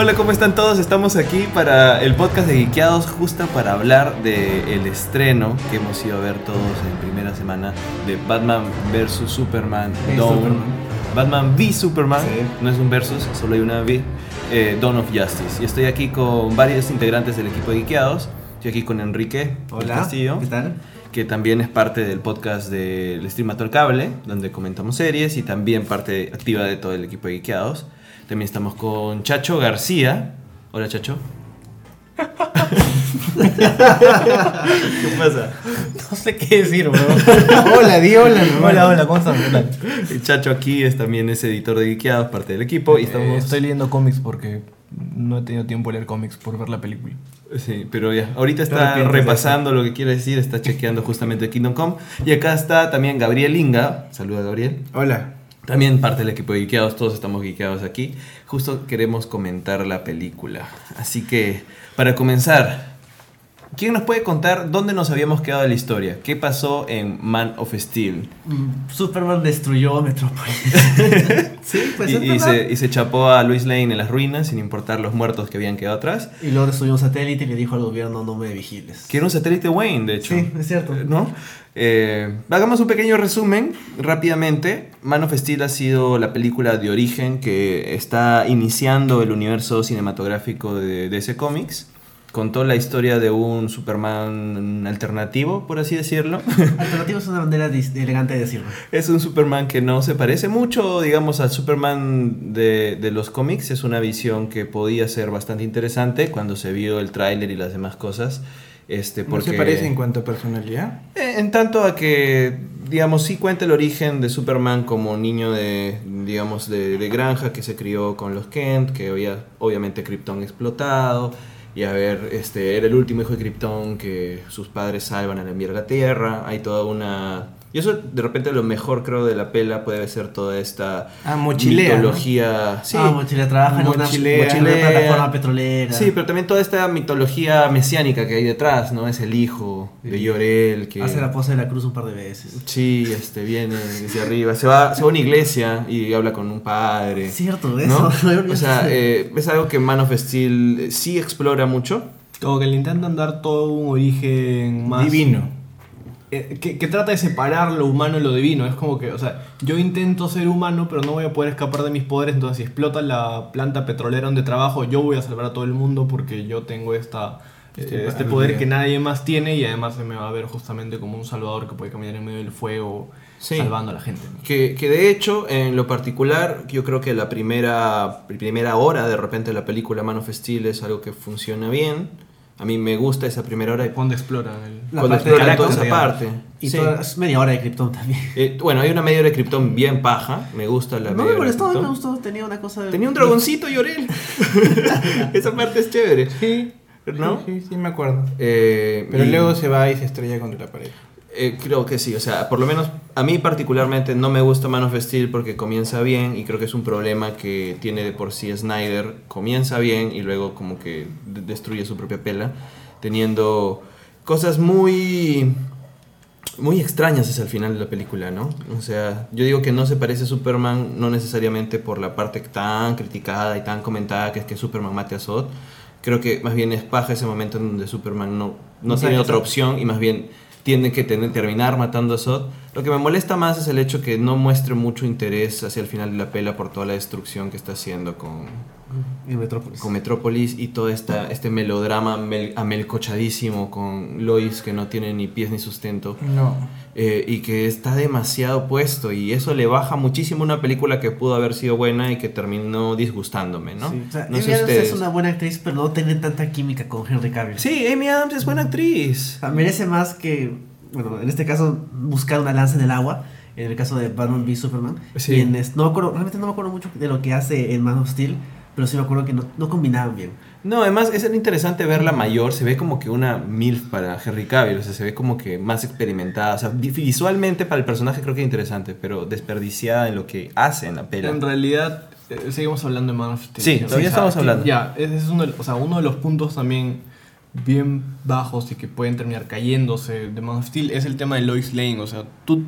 Hola, ¿cómo están todos? Estamos aquí para el podcast de Geekeados, justo para hablar del estreno que hemos ido a ver todos en primera semana de Batman vs Superman V Dawn. Superman. Batman v Superman, Sí. no es un versus, solo hay una V. eh, Dawn of Justice. Y estoy aquí con varios integrantes del equipo de Geekeados. Estoy aquí con Enrique Hola, Castillo ¿qué tal? que también es parte del podcast del Streamator Cable, donde comentamos series y también parte activa de todo el equipo de Geekeados. También estamos con Chacho García. Hola, Chacho. ¿Qué pasa? No sé qué decir, bro. Hola, di hola. hola, hola, ¿cómo estás? ¿Qué tal? El Chacho aquí es también es editor de Geekeados, parte del equipo. Y Eh, estamos... estoy leyendo cómics porque no he tenido tiempo de leer cómics por ver la película. Sí, pero ya, ahorita está repasando lo que quiere decir, está chequeando justamente Kingdom Come. Y acá está también Gabriel Inga. Saluda, Gabriel. Hola. También parte del equipo de Geekeados, todos estamos geekeados aquí. Justo queremos comentar la película. Así que, para comenzar, ¿quién nos puede contar dónde nos habíamos quedado de la historia? ¿Qué pasó en Man of Steel? Mm, Superman destruyó Metrópolis. sí, pues y, y se, y se chapó a Lois Lane en las ruinas, sin importar los muertos que habían quedado atrás. Y luego destruyó un satélite y le dijo al gobierno no me vigiles. Que era un satélite Wayne, de hecho. Sí, es cierto. ¿No? Eh, hagamos un pequeño resumen rápidamente. Man of Steel ha sido la película de origen que está iniciando el universo cinematográfico de DC Comics. Contó la historia de un Superman alternativo, por así decirlo. Alternativo es una manera dis- elegante de decirlo. es un Superman que no se parece mucho, digamos, al Superman de, de los cómics. Es una visión que podía ser bastante interesante cuando se vio el tráiler y las demás cosas. Este, ¿No porque... se parece en cuanto a personalidad? Eh, En tanto a que, digamos, sí cuenta el origen de Superman como niño de, digamos, de, de granja que se crió con los Kent, que había obviamente Krypton explotado, y a ver, este, era el último hijo de Krypton que sus padres salvan al enviar a la Tierra, hay toda una... Y eso de repente lo mejor creo de la pela puede ser toda esta Ah, mochilea, ¿no? mitología... Sí, Ah, mochila trabaja en una, Mochilea. en una plataforma petrolera. Sí, pero también toda esta mitología mesiánica que hay detrás, ¿no? Es el hijo de Yorel que... Hace la pose de la cruz un par de veces. Sí, este, viene desde arriba. Se va, se va a una iglesia y habla con un padre. Cierto, ¿no? eso. O sea, eh, es algo que Man of Steel eh, sí explora mucho. Como que le intentan dar todo un origen más... Divino. Eh, que, que trata de separar lo humano y lo divino. Es como que, o sea, yo intento ser humano, pero no voy a poder escapar de mis poderes. Entonces, si explota la planta petrolera donde trabajo, yo voy a salvar a todo el mundo porque yo tengo esta, Este eh, este poder. que nadie más tiene y además se me va a ver justamente como un salvador que puede caminar en medio del fuego Sí. salvando a la gente. ¿no? Que, que de hecho, en lo particular, yo creo que la primera, primera hora de repente de la película Man of Steel es algo que funciona bien. A mí me gusta esa primera hora. Cuando exploran el... La cuando parte de explora toda esa digamos. parte. Y Sí. toda- es media hora de Krypton también. Eh, bueno, hay una media hora de Krypton bien paja. Me gusta la No media me hora de molestó, me gustó. Tenía una cosa. Tenía un dragoncito Llorel. Esa parte es chévere. Sí. ¿No? Sí, sí, sí, me acuerdo. Eh, Pero y- luego se va y se estrella contra la pared. Eh, creo que sí, o sea, por lo menos a mí particularmente no me gusta Man of Steel porque comienza bien y creo que es un problema que tiene de por sí Snyder. Comienza bien y luego como que de- destruye su propia pela, teniendo cosas muy muy extrañas hacia el final de la película, ¿no? O sea, yo digo que no se parece a Superman, no necesariamente por la parte tan criticada y tan comentada que es que Superman mate a Zod. Creo que más bien es paja ese momento en donde Superman no, no tiene otra opción y más bien tiene que tener- terminar matando a Zod. Lo que me molesta más es el hecho que no muestre mucho interés hacia el final de la pela por toda la destrucción que está haciendo con, En Metrópolis. con Metrópolis y todo esta, este melodrama mel- amelcochadísimo con Lois que no tiene ni pies ni sustento. No. Eh, y que está demasiado puesto y eso le baja muchísimo una película que pudo haber sido buena y que terminó disgustándome, ¿no? Sí, o sea, no Amy sé Adams ustedes. es una buena actriz, pero no tiene tanta química con Henry Cavill. Sí, Amy Adams es buena actriz. O sea, merece más que, bueno, en este caso, buscar una lanza en el agua. En el caso de Batman v Superman. Sí. Y en es- no me acuerdo, realmente no me acuerdo mucho de lo que hace en Man of Steel, pero sí me acuerdo que no, no combinaban bien. No, además es interesante verla mayor, se ve como que una MILF para Henry Cavill, o sea, se ve como que más experimentada, o sea, vi- visualmente para el personaje creo que es interesante, pero desperdiciada en lo que hace en la pela. En realidad, eh, seguimos hablando de Man of Steel. Sí, ¿no? todavía estamos hablando. Ya, ese es uno de, o sea, uno de los puntos también bien bajos y que pueden terminar cayéndose de Man of Steel es el tema de Lois Lane. O sea, tú.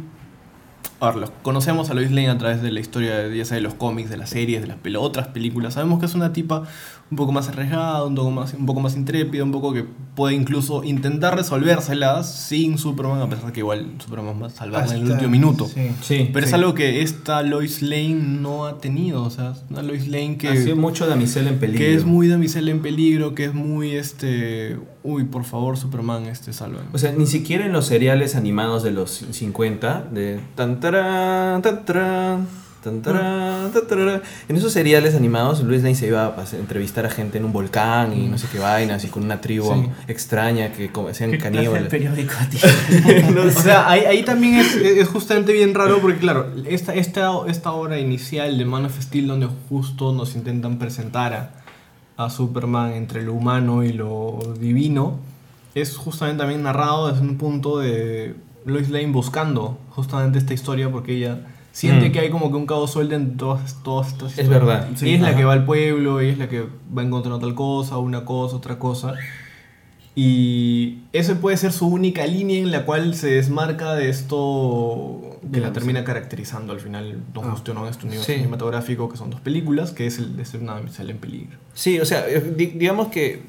A ver, los- conocemos a Lois Lane a través de la historia, de, ya sea de los cómics, de las series, de las pel- otras películas. Sabemos que es una tipa un poco más arriesgada, un poco más, un poco más intrépida, un poco que puede incluso intentar resolvérselas sin Superman, a pesar que igual Superman va a salvarla en el último minuto. Sí. Sí, Pero es algo que esta Lois Lane no ha tenido, o sea, es una Lois Lane que... Ha sido mucho damisela en peligro. que es muy damisela en peligro, que es muy este, uy, por favor, Superman, este salva. O sea, ni siquiera en los seriales animados de los 50, de tan tan tan tan. En esos seriales animados, Luis Lane se iba a entrevistar a gente en un volcán y no sé qué vainas, y con una tribu Sí. extraña que sean ¿Qué clase de caníbales. periódico? No O sea, ahí, ahí también es, es justamente bien raro porque, claro, esta, esta, esta obra inicial de Man of Steel donde justo nos intentan presentar a, a Superman entre lo humano y lo divino, es justamente también narrado desde un punto de Lois Lane buscando justamente esta historia porque ella siente Mm. que hay como que un cabo suelto en todas, todas estas Es verdad. Y Sí, es la que va al pueblo, ella es la que va encontrando tal cosa, una cosa, otra cosa. Y ese puede ser su única línea en la cual se desmarca de esto que la termina caracterizando al final, Don Ah. No, este universo Sí. cinematográfico, que son dos películas, que es el de ser una damisela en peligro. Sí, o sea, eh, di- digamos que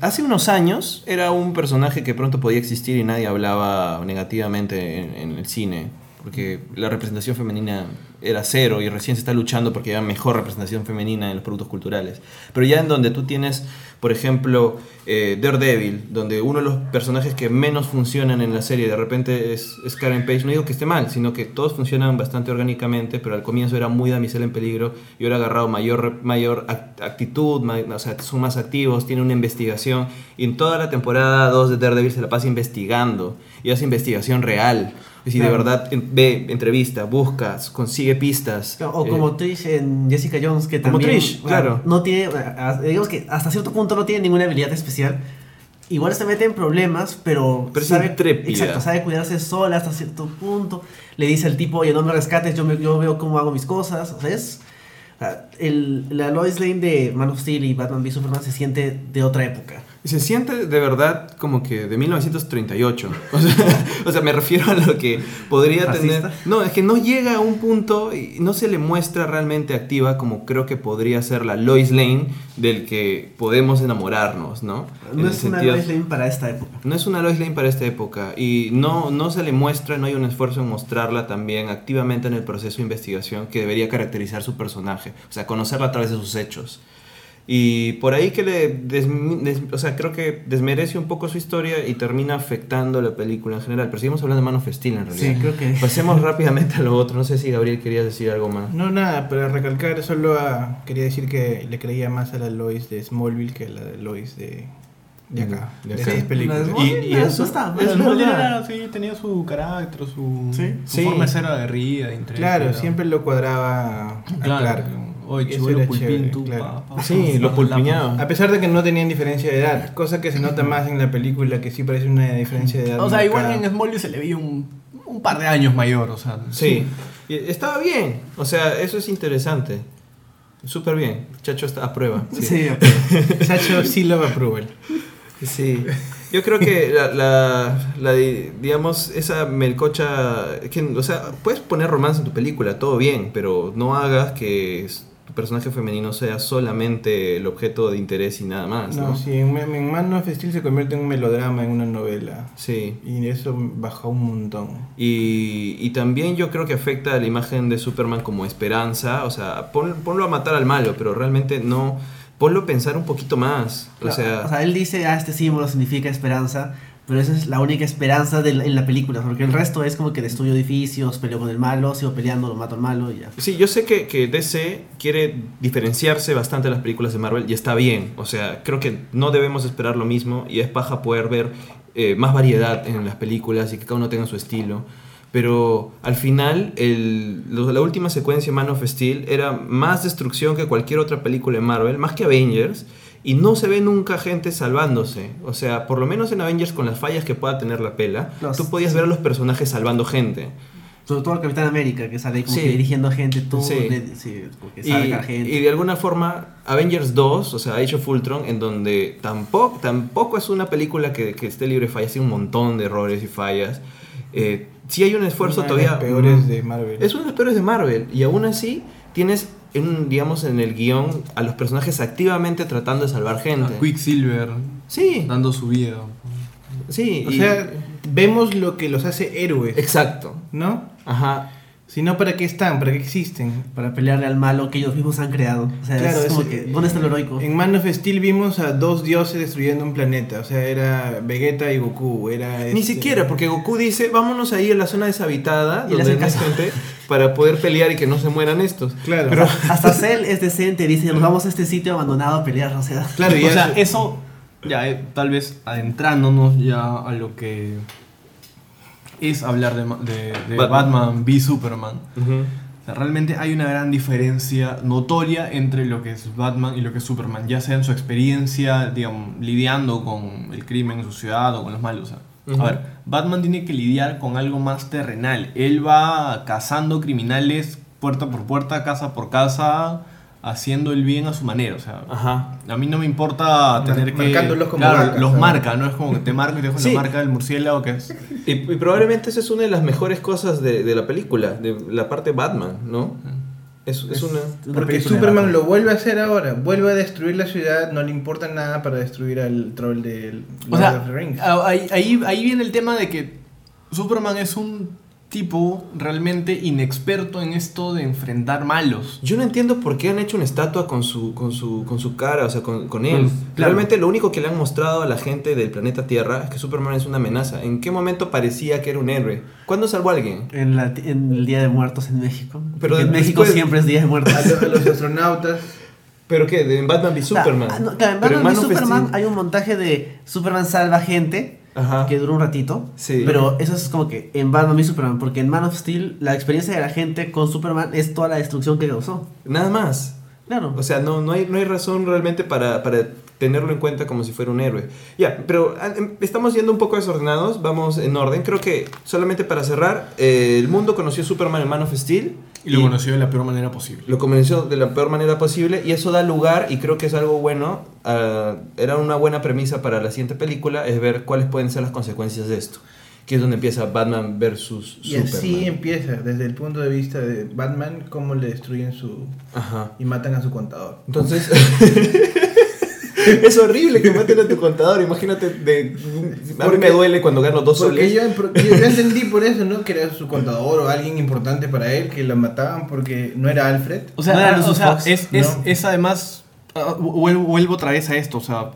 hace unos años era un personaje que pronto podía existir y nadie hablaba negativamente en, en el cine, porque la representación femenina era cero y recién se está luchando porque haya mejor representación femenina en los productos culturales. Pero ya en donde tú tienes, por ejemplo, eh, Daredevil, donde uno de los personajes que menos funcionan en la serie de repente es, Karen Page, no digo que esté mal, sino que todos funcionan bastante orgánicamente, pero al comienzo era muy damisela en peligro y ahora ha agarrado mayor, mayor act- actitud, son más activos, tiene una investigación y en toda la temporada 2 de Daredevil se la pasa investigando y hace investigación real. Es decir, de Claro. verdad ve, entrevista, busca, consigue pistas. O eh, como Trish en Jessica Jones, que Como también. Trish, o sea, claro. No tiene. a- Digamos que hasta cierto punto no tiene ninguna habilidad especial. Igual se mete en problemas, pero. Pero sabe. Exacto, sabe cuidarse sola hasta cierto punto. Le dice al tipo, oye, no me rescates, yo, me- yo veo cómo hago mis cosas. O sea, es. el, la Lois Lane de Man of Steel y Batman v Superman se siente de otra época. Y se siente de verdad como que de 1938. O sea, o sea, me refiero a lo que podría ¿Fascista? tener. No, es que no llega a un punto y no se le muestra realmente activa como creo que podría ser la Lois Lane del que podemos enamorarnos, ¿no? No es una sentido- Lois Lane para esta época. no es una Lois Lane para esta época y no, no se le muestra, no hay un esfuerzo en mostrarla también activamente en el proceso de investigación que debería caracterizar su personaje, o sea, conocerla a través de sus hechos. Y por ahí que le, des- o sea, creo que desmerece un poco su historia y termina afectando la película en general. Pero seguimos hablando de Man of Steel en realidad. Sí, creo que. Pasemos rápidamente a lo otro. No sé si Gabriel querías decir algo más. No, nada, para recalcar, solo a- quería decir que le creía más a la Lois de Smallville que a la de Lois de, de acá, De de, acá. estas películas. Y- eso- está, Es sí, tenía su carácter, su, Sí. su Sí. forma de ser aguerrida. Claro, siempre lo cuadraba a Claro. Clark. Oye, chévere, tú, claro. pa, pa, Sí, pa, lo pa, pulpiñado. A pesar de que no tenían diferencia de edad, cosa que se nota más en la película, que sí parece una diferencia de edad. O sea, igual marcada. en Smallville se le veía un, un par de años mayor, o sea. Sí. Estaba bien. O sea, eso es interesante. Súper bien. Chacho está a prueba. Sí, Sacho sí lo approval. Sí, yo creo que la, la, la di- digamos, esa melcocha, que, o sea, puedes poner romance en tu película, todo bien, pero no hagas que tu personaje femenino sea solamente el objeto de interés y nada más, ¿no? No, sí, en, en Man of Steel se convierte en un melodrama, en una novela. Sí. Y eso bajó un montón. Y, y también yo creo que afecta a la imagen de Superman como esperanza, o sea, pon- ponlo a matar al malo, pero realmente no, ponlo a pensar un poquito más, o sea... o sea, él dice, ah, este símbolo significa esperanza, pero esa es la única esperanza de la- en la película, porque el resto es como que destruyo edificios, peleo con el malo, sigo peleando, lo mato al malo y ya. Sí, yo sé que, que DC quiere diferenciarse bastante de las películas de Marvel y está bien. O sea, creo que no debemos esperar lo mismo y es paja poder ver eh, más variedad en las películas y que cada uno tenga su estilo. Pero al final, el- la última secuencia, Man of Steel, era más destrucción que cualquier otra película de Marvel, más que Avengers. Y no se ve nunca gente salvándose. O sea, por lo menos en Avengers, con las fallas que pueda tener la pela, Los- tú podías ver a los personajes salvando gente. Sobre todo el Capitán América, que sale como Sí. que dirigiendo gente, tú, Sí. le- sí, como que Y, a gente. y de alguna forma, Avengers 2, o sea, Age of Ultron, en donde tampoco, tampoco es una película que, que esté libre de fallas, tiene un montón de errores y fallas. eh, sí hay un esfuerzo Una de todavía... las peores mm, de Marvel. Es una de las peores de Marvel. Y aún así tienes, en, digamos, en el guion a los personajes activamente tratando de salvar gente. A Quicksilver Sí, dando su vida. sí. O y- sea, vemos lo que los hace héroes, exacto. ¿no? Ajá. Si no, ¿para qué están? ¿Para qué existen? Para pelearle al malo que ellos mismos han creado. O sea, Claro, es como es- que, ¿dónde está lo heroico? En Man of Steel vimos a dos dioses destruyendo un planeta. O sea, era Vegeta y Goku. Era Ni este- siquiera, porque Goku dice, vámonos ahí a la zona deshabitada, Y donde hay gente, para poder pelear y que no se mueran estos. Claro. Pero- Hasta Cell es decente, dice, nos vamos a este sitio abandonado a pelear, o sea. Claro, y o sea, eso- eso, ya eh, tal vez adentrándonos ya a lo que es hablar de, de- de Batman. Batman. v Superman. O sea, realmente hay una gran diferencia notoria entre lo que es Batman y lo que es Superman, ya sea en su experiencia, digamos, lidiando con el crimen en su ciudad o con los malos. o sea. Ujú. A ver, Batman tiene que lidiar con algo más terrenal. Él va cazando criminales puerta por puerta, casa por casa, haciendo el bien a su manera. O sea, Ajá. a mí no me importa Mar- tener que. marcándolos como claro, los ¿sabes? marca, ¿no? Es como que te marca y te dejo Sí. la marca del murciélago que es. Y, y probablemente esa es una de las mejores cosas de, de la película, de la parte Batman, ¿no? Es, es una... Una Porque Superman lo vuelve a hacer ahora. Vuelve a destruir la ciudad. No le importa nada para destruir al troll del O Lord sea, of the Rings. ahí, ahí, ahí viene el tema de que Superman es un tipo realmente inexperto en esto de enfrentar malos. Yo no entiendo por qué han hecho una estatua con su, con su, con su cara, o sea, con, con él. Pues, claro. Realmente lo único que le han mostrado a la gente del planeta Tierra es que Superman es una amenaza. ¿En qué momento parecía que era un héroe? ¿Cuándo salvó a alguien? En, la- en el Día de Muertos en México. Pero en México después- siempre es Día de Muertos. A, lo- a los astronautas. ¿Pero qué? ¿De en Batman v Superman? Ah, no, claro, en Batman v Superman hay un montaje de Superman salva gente Ajá. que dura un ratito. Sí. Pero eso es como que en Batman v Superman. Porque en Man of Steel la experiencia de la gente con Superman es toda la destrucción que causó. Nada más. Claro. O sea, no, no, hay, no hay razón realmente para, para tenerlo en cuenta como si fuera un héroe. Ya, pero ah, em, estamos yendo un poco desordenados, vamos en orden. Creo que solamente para cerrar, eh, el mundo conoció a Superman en Man of Steel. Y lo conoció de la peor manera posible. Lo conoció de la peor manera posible y eso da lugar, y creo que es algo bueno, a- era una buena premisa para la siguiente película, es ver cuáles pueden ser las consecuencias de esto. Que es donde empieza Batman versus Y Superman. así empieza, desde el punto de vista de Batman, cómo le destruyen su. Ajá. y matan a su contador. Entonces, es horrible que maten a tu contador. Imagínate, de, a mí me duele cuando gano dos Porque soles. yo, porque yo entendí por eso, ¿no? Que era su contador o alguien importante para él, que lo mataban porque no era Alfred. O sea, No era o Lucius sea, es, es, ¿no? es además. ah, vuelvo, vuelvo otra vez a esto, o sea.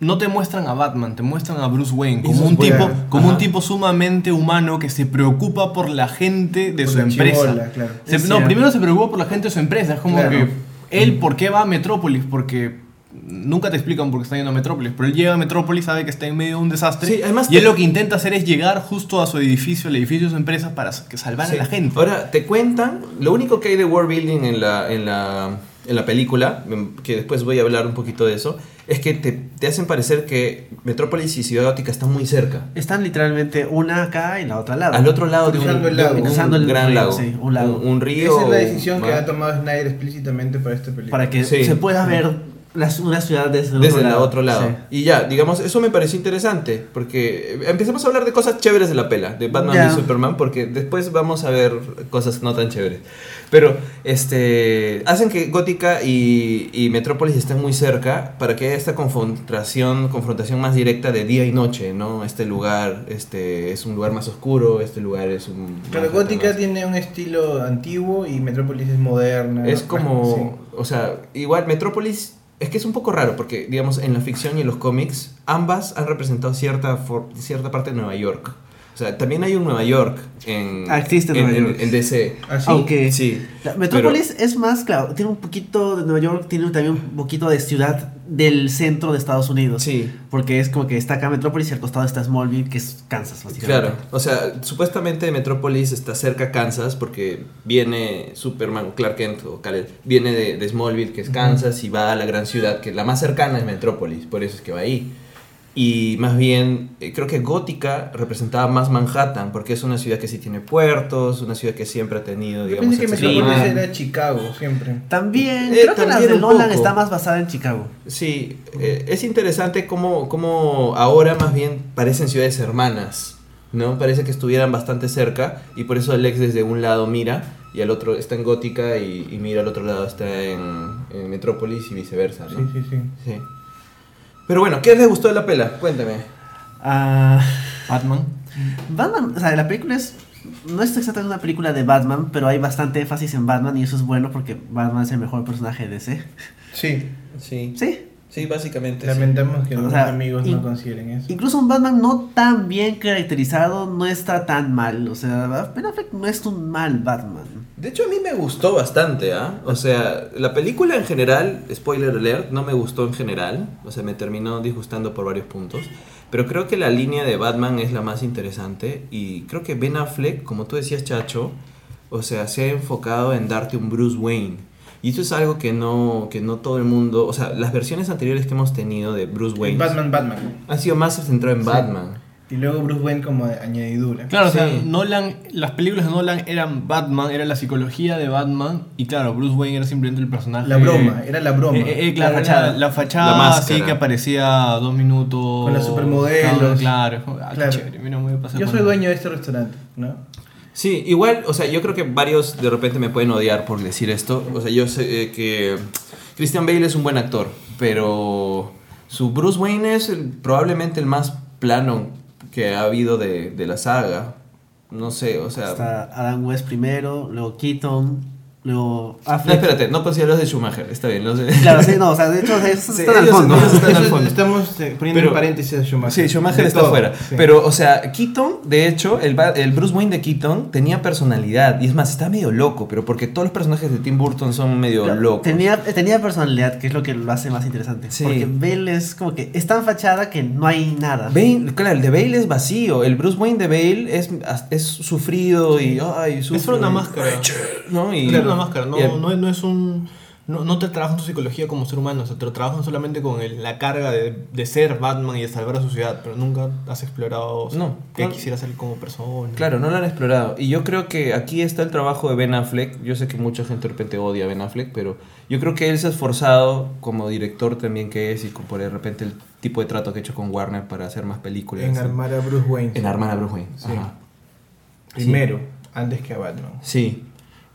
No te muestran a Batman, te muestran a Bruce Wayne como un tipo, como un tipo sumamente humano que se preocupa por la gente de Por su la empresa. chibola, claro. Se- Es no, cierto. primero se preocupa por la gente de su empresa. Es como Claro. que él, ¿por qué va a Metrópolis? Porque nunca te explican por qué está yendo a Metrópolis. Pero él llega a Metrópolis, sabe que está en medio de un desastre. Sí, además y él te- lo que intenta hacer es llegar justo a su edificio, al edificio de su empresa, para que salvar Sí. a la gente. Ahora, te cuentan, lo único que hay de world building en la, en la, en la película, em, que después voy a hablar un poquito de eso, es que te, te hacen parecer que Metrópolis y Ciudad Gótica están muy cerca. Están literalmente una acá y la otra al lado. Al otro lado de un, el de lago. un el gran río, lago. sí, un lago. Un, un río. Esa es la decisión que ha tomado Snyder explícitamente para esta película. Para que Sí. se pueda ver una ciudad desde el Desde otro el lado. otro lado. Sí. Y ya, digamos, eso me pareció interesante. Porque empezamos a hablar de cosas chéveres de la pela, de Batman y Superman, porque después vamos a ver cosas no tan chéveres. Pero este hacen que Gótica y, y Metrópolis estén muy cerca para que haya esta confrontación, confrontación más directa de día y noche, ¿no? Este lugar este, es un lugar más oscuro, este lugar es un. Pero Gótica más- tiene un estilo antiguo y Metrópolis es moderna. Es como, Sí. o sea, igual Metrópolis es que es un poco raro porque, digamos, en la ficción y en los cómics, ambas han representado cierta, cierta parte de Nueva York. O sea, también hay un Nueva York en, Ah, existe en, Nueva en- York. en DC. Así. Aunque Sí. la Metrópolis es más, claro, tiene un poquito de Nueva York, tiene también un poquito de ciudad del centro de Estados Unidos. Sí. Porque es como que está acá Metrópolis y al costado está Smallville, que es Kansas, básicamente. Claro, o sea, supuestamente Metrópolis está cerca a Kansas porque viene Superman, Clark Kent o Kal-El, viene de, de Smallville, que es Kansas, y va a la gran ciudad, que la más cercana es Metrópolis, por eso es que va ahí. Y más bien, eh, creo que Gótica representaba más Manhattan, porque es una ciudad que sí tiene puertos, una ciudad que siempre ha tenido, Yo digamos, pensé que Metrópolis era Chicago siempre. También, Eh, creo que la de Nolan poco. está más basada en Chicago. Sí, eh, es interesante cómo, cómo ahora más bien parecen ciudades hermanas. ¿no? Parece que estuvieran bastante cerca y por eso Lex desde un lado mira y al otro está en Gótica y, y mira al otro lado está en, en Metrópolis y viceversa, ¿no? Sí, sí, sí. Sí. Pero bueno, ¿qué les gustó de la pela? Cuéntame. Ah, Batman. Batman, o sea, la película es. No es exactamente una película de Batman, pero hay bastante énfasis en Batman y eso es bueno porque Batman es el mejor personaje de DC. Sí, Sí, Sí. sí, básicamente. sí. lamentamos que O los sea, amigos no consideren eso. Incluso un Batman no tan bien caracterizado no está tan mal. O sea, Ben Affleck no es un mal Batman. De hecho, a mí me gustó bastante, ¿ah? O sea, la película en general, spoiler alert, no me gustó en general. O sea, me terminó disgustando por varios puntos. Pero creo que la línea de Batman es la más interesante. Y creo que Ben Affleck, como tú decías, Chacho, o sea, se ha enfocado en darte un Bruce Wayne. Y eso es algo que no, que no todo el mundo. O sea, las versiones anteriores que hemos tenido de Bruce Wayne Batman, Batman. han sido más centradas en Sí. Batman. Y luego Bruce Wayne como añadidura. Claro, o sea, Sí. Nolan, las películas de Nolan eran Batman, era la psicología de Batman, y claro, Bruce Wayne era simplemente el personaje. La broma, era la broma. Eh, eh, eh, claro, La la fachada. la, fachada La así que aparecía dos minutos. Con las supermodelos. Claro, Claro, ah, qué Claro. chévere, mira, me voy a pasar Yo soy dueño de este restaurante, ¿no? Sí, igual, o sea, yo creo que varios de repente me pueden odiar por decir esto. O sea, yo sé que Christian Bale es un buen actor, pero su Bruce Wayne es el- probablemente el más plano que ha habido de, de la saga. No sé, o sea... Está Adam West primero, luego Keaton, luego No, Affleck. espérate, no considero los de Schumacher, está bien, los de... Claro, sí, no, o sea, de hecho, esos Sí, están al fondo. ellos están al Eso- fondo. Estamos eh, poniendo Pero- en paréntesis a Schumacher. Sí, Schumacher De está todo, fuera. sí. Pero, o sea, Keaton, de hecho, el, el Bruce Wayne de Keaton tenía personalidad. Y es más, está medio loco, pero porque todos los personajes de Tim Burton son medio Claro, locos. Tenía, tenía personalidad, que es lo que lo hace más interesante. Sí. Porque Bale es como que es tan fachada que no hay nada. Bale, claro, el de Bale es vacío. El Bruce Wayne de Bale es, es sufrido y. Ay, sufre. Es solo una máscara. ¿no? Y, una máscara, no, el- no, no es un. No, no te trabajan tu psicología como ser humano, o sea, te lo trabajan solamente con el- la carga de, de ser Batman y de salvar a su ciudad, pero nunca has explorado o sea, No, qué no. quisiera ser como persona. Claro, no lo han explorado. Y yo creo que aquí está el trabajo de Ben Affleck. Yo sé que mucha gente de repente odia a Ben Affleck, pero yo creo que él se ha esforzado como director también que es y con por de repente el tipo de trato que ha hecho con Warner para hacer más películas. En armar a Bruce Wayne. En armar a Bruce Wayne. Sí. Ajá. Primero, antes que a Batman. Sí.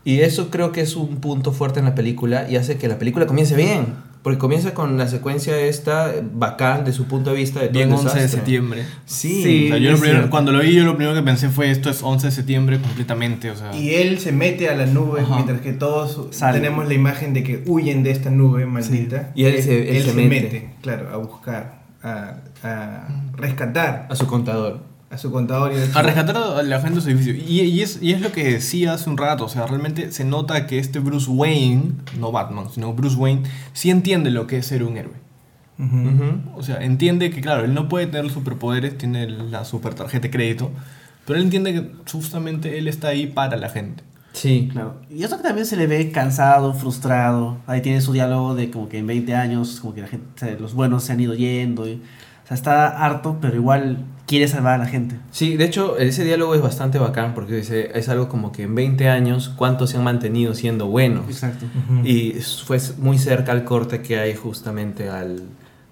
Y eso creo que es un punto fuerte en la película y hace que la película comience bien. Porque comienza con la secuencia esta bacán de su punto de vista de todo Bien el 11 de septiembre. Sí. Sí. O sea, yo lo primero- cuando lo vi, yo lo primero que pensé fue esto es 11 de septiembre completamente. O sea, Y él se mete a la nube Ajá. mientras que todos Salen. tenemos la imagen de que huyen de esta nube maldita. Y él se- él se mete. claro, a buscar, a, a rescatar A su contador. A su contador y a su- A rescatar a la gente de su edificio. Y, y es, y es lo que decía hace un rato. O sea, realmente se nota que este Bruce Wayne, no Batman, sino Bruce Wayne, sí entiende lo que es ser un héroe. Ujú. Ujú. O sea, entiende que, claro, él no puede tener superpoderes, tiene la super tarjeta de crédito. Pero él entiende que justamente él está ahí para la gente. Sí. Claro. Y eso que también se le ve cansado, frustrado. Ahí tiene su diálogo de como que en 20 años, como que la gente, los buenos se han ido yendo. y- o sea, está harto, pero igual quiere salvar a la gente. Sí, de hecho, ese diálogo es bastante bacán porque dice, es algo como que en 20 años, ¿cuántos se han mantenido siendo buenos? Exacto. Ujú. Y fue muy cerca al corte que hay justamente al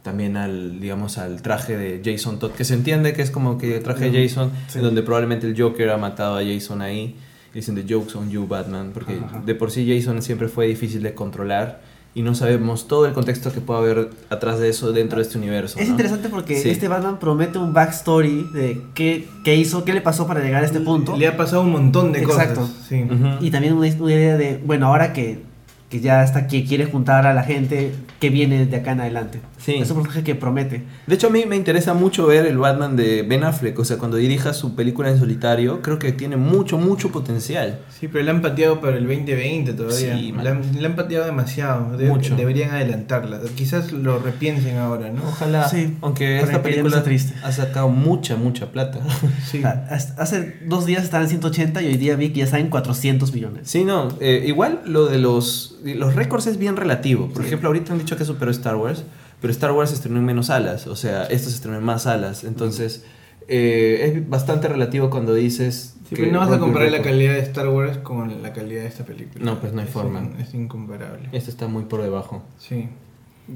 también al digamos al traje de Jason Todd que se entiende que es como que el traje de Jason Sí. en donde probablemente el Joker ha matado a Jason ahí y dicen the jokes on you Batman porque Ajá. de por sí Jason siempre fue difícil de controlar y no sabemos todo el contexto que puede haber atrás de eso dentro de este universo Es ¿no? interesante porque Sí. este Batman promete un backstory de qué, qué hizo, qué le pasó para llegar a este punto. Le ha pasado un montón de Exacto. cosas. Sí. Ujú. Y también una, una idea de, bueno, ahora que, que ya está, que quiere juntar a la gente, que viene de acá en adelante. Sí. Es un personaje que promete. De hecho, a mí me interesa mucho ver el Batman de Ben Affleck. O sea, cuando dirija su película en solitario, creo que tiene mucho, mucho potencial. Sí, pero la han pateado para el 2020 todavía. Sí, la, han, han pateado demasiado. De- Mucho. Deberían adelantarla. Quizás lo repiensen ahora, ¿no? Ojalá. Sí, Aunque esta película triste. ha sacado mucha, mucha plata. Sí. Hasta- hace dos días estaban en 180 y hoy día vi que ya están en 400 millones. Sí, no. eh, igual lo de los, los récords es bien relativo. Por Sí. ejemplo, ahorita han dicho que superó Star Wars, pero Star Wars se estrenó en menos alas. O sea, esto se estrenó en más alas. Entonces, eh, es bastante relativo cuando dices. Sí, que pero no vas a comparar la calidad de Star Wars con la calidad de esta película. No, pues no hay Es forma. in- es incomparable. Este está muy por debajo. Sí.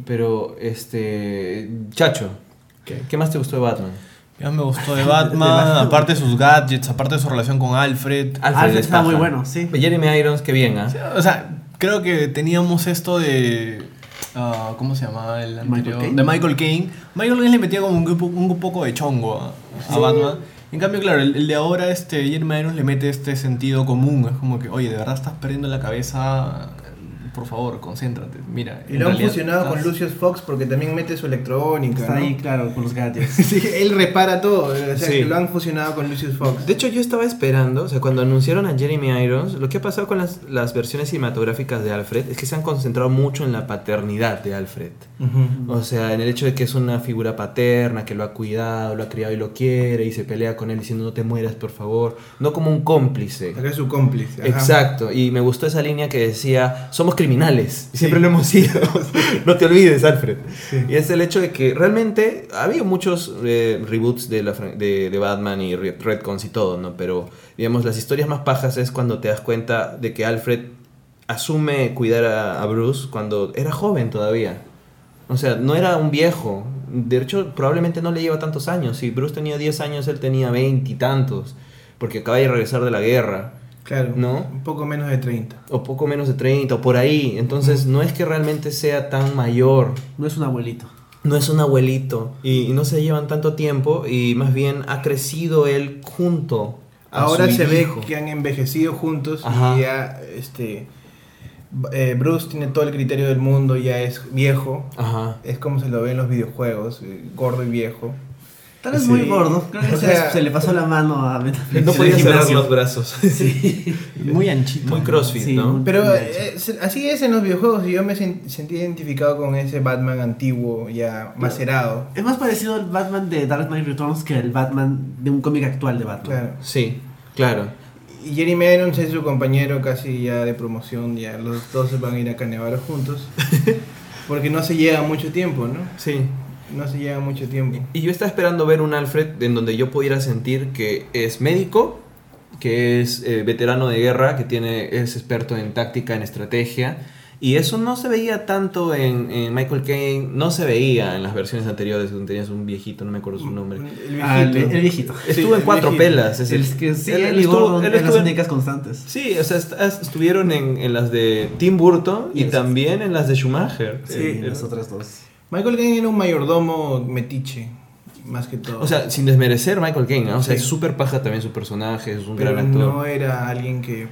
Pero, este. Chacho, ¿qué, qué más te gustó de Batman? ¿Qué más me gustó de Batman? aparte de sus gadgets, aparte de su relación con Alfred. Alfred es está muy bueno, sí. Jeremy Irons, qué bien, ¿ah? O sea, creo que teníamos esto de. ah, ¿Cómo se llamaba el anterior? De Michael Caine. Michael Caine le metía como un, grupo- un poco de chongo a, a Batman. En cambio, claro, el, el de ahora, este, Jeremy Irons le mete este sentido común. Es como que, oye, de verdad estás perdiendo la cabeza. Por favor, concéntrate. Mira. Y lo han realidad fusionado con Lucius Fox porque también mete su electrónica. Está ¿no? ahí, claro, con los gadgets. Sí, él repara todo. O sea, Sí. que lo han fusionado con Lucius Fox. De hecho, yo estaba esperando, o sea, cuando anunciaron a Jeremy Irons, lo que ha pasado con las, las versiones cinematográficas de Alfred es que se han concentrado mucho en la paternidad de Alfred. O sea, en el hecho de que es una figura paterna, que lo ha cuidado, lo ha criado y lo quiere, y se pelea con él diciendo no te mueras, por favor. No como un cómplice. Acá es su cómplice. ajá. Exacto, y me gustó esa línea que decía, somos criminales, siempre lo hemos sido, no te olvides, Alfred. Y es el hecho de que realmente ha habido muchos eh, reboots de, la, fran- de, de Batman y Red- Redcons y todo, ¿no? Pero, digamos, las historias más pajas es cuando te das cuenta de que Alfred asume cuidar a, a Bruce cuando era joven todavía. O sea, no era un viejo. De hecho, probablemente no le lleva tantos años. Si Bruce tenía 10 años, él tenía 20 y tantos. Porque acaba de regresar de la guerra. Claro. ¿No? Un poco menos de 30. O poco menos de 30, o por ahí. Entonces, no es que realmente sea tan mayor. No es un abuelito. No es un abuelito. Y, y no se llevan tanto tiempo. Y más bien ha crecido él junto. a Ahora su se ve que han envejecido juntos Ajá. y ya este eh, Bruce tiene todo el criterio del mundo, ya es viejo. Ajá. Es como se lo ve en los videojuegos, eh, gordo y viejo. Tal vez Sí. muy gordo. Creo que O se, sea- se le pasó la mano a Ben Affleck No podía cerrar los brazos. Sí. Muy anchito. Muy crossfit, Sí, ¿no? muy- Pero Muy eh, es- así es en los videojuegos y yo me sen- sentí identificado con ese Batman antiguo, ya macerado. Es más parecido al Batman de Dark Knight Returns que el Batman de un cómic actual de Batman. Claro. Sí, claro. Y Jeremy Irons es su compañero casi ya de promoción, ya los dos van a ir a Canevaro juntos. Porque no se llega mucho tiempo, ¿no? Sí. No se llega mucho tiempo. Y yo estaba esperando ver un Alfred en donde yo pudiera sentir que es médico, que es eh, veterano de guerra, que tiene, es experto en táctica, en estrategia. Y eso no se veía tanto en, en Michael Caine, no se veía en las versiones anteriores donde tenías un viejito, no me acuerdo su nombre. El Ah, el, viejito. el viejito. Estuvo Sí, en cuatro viejito. pelas. ese- El que sí, él- él, estuvo- él eran las estuvo en- únicas constantes. Sí, o sea, est- est- estuvieron en, en las de Tim Burton y Yes. también en las de Schumacher. Sí, Eh, las otras dos. Michael Caine era un mayordomo metiche, más que todo. O sea, sin desmerecer Michael Caine, ¿no? o sea, Sí. es súper paja también su personaje, es un pero gran actor. no era alguien que...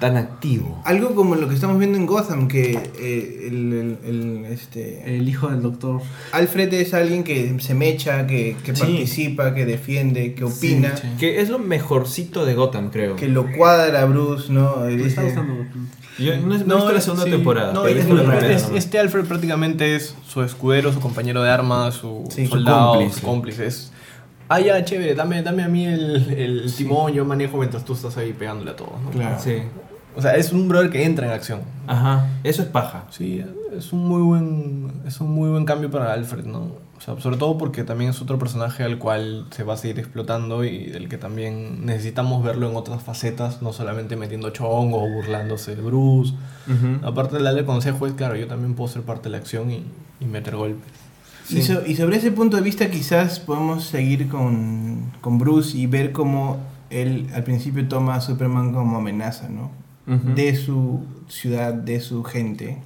Tan activo. Algo como lo que estamos viendo en Gotham, que eh, el, el- el, este, El hijo del doctor. Alfred es alguien que se mecha, que, que Sí. participa, que defiende, que opina, sí. Que es lo mejorcito de Gotham, creo. que lo cuadra Bruce, ¿no? Me está gustando. Yo no, no visto la segunda sí. temporada. No, es- es- este Alfred prácticamente es su escudero, su compañero de armas, su Sí, su soldado, su cómplice. cómplice. Es, ah, ya, chévere, dame, dame a mí el, el timón, yo manejo mientras tú estás ahí pegándole a todos. ¿no? Claro. Sí. O sea, es un brother que entra en acción. Ajá. Eso es paja. Sí, es un muy buen, es un muy buen cambio para Alfred, ¿no? O sea, sobre todo porque también es otro personaje al cual se va a seguir explotando y del que también necesitamos verlo en otras facetas, no solamente metiendo chongo o burlándose de Bruce. Aparte de darle consejos, claro, yo también puedo ser parte de la acción y, y meter golpes. Y, so- y sobre ese punto de vista quizás podemos seguir con, con Bruce y ver cómo él al principio toma a Superman como amenaza, ¿no? Ujú. De su ciudad, de su gente.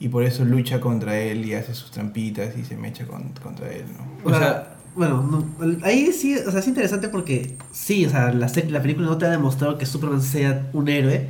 Y por eso lucha contra él y hace sus trampitas y se mecha con- contra él, ¿no? O O sea, sea- bueno, no, ahí sí, o sea, es interesante porque sí, o sea, la, serie- la película no te ha demostrado que Superman sea un héroe,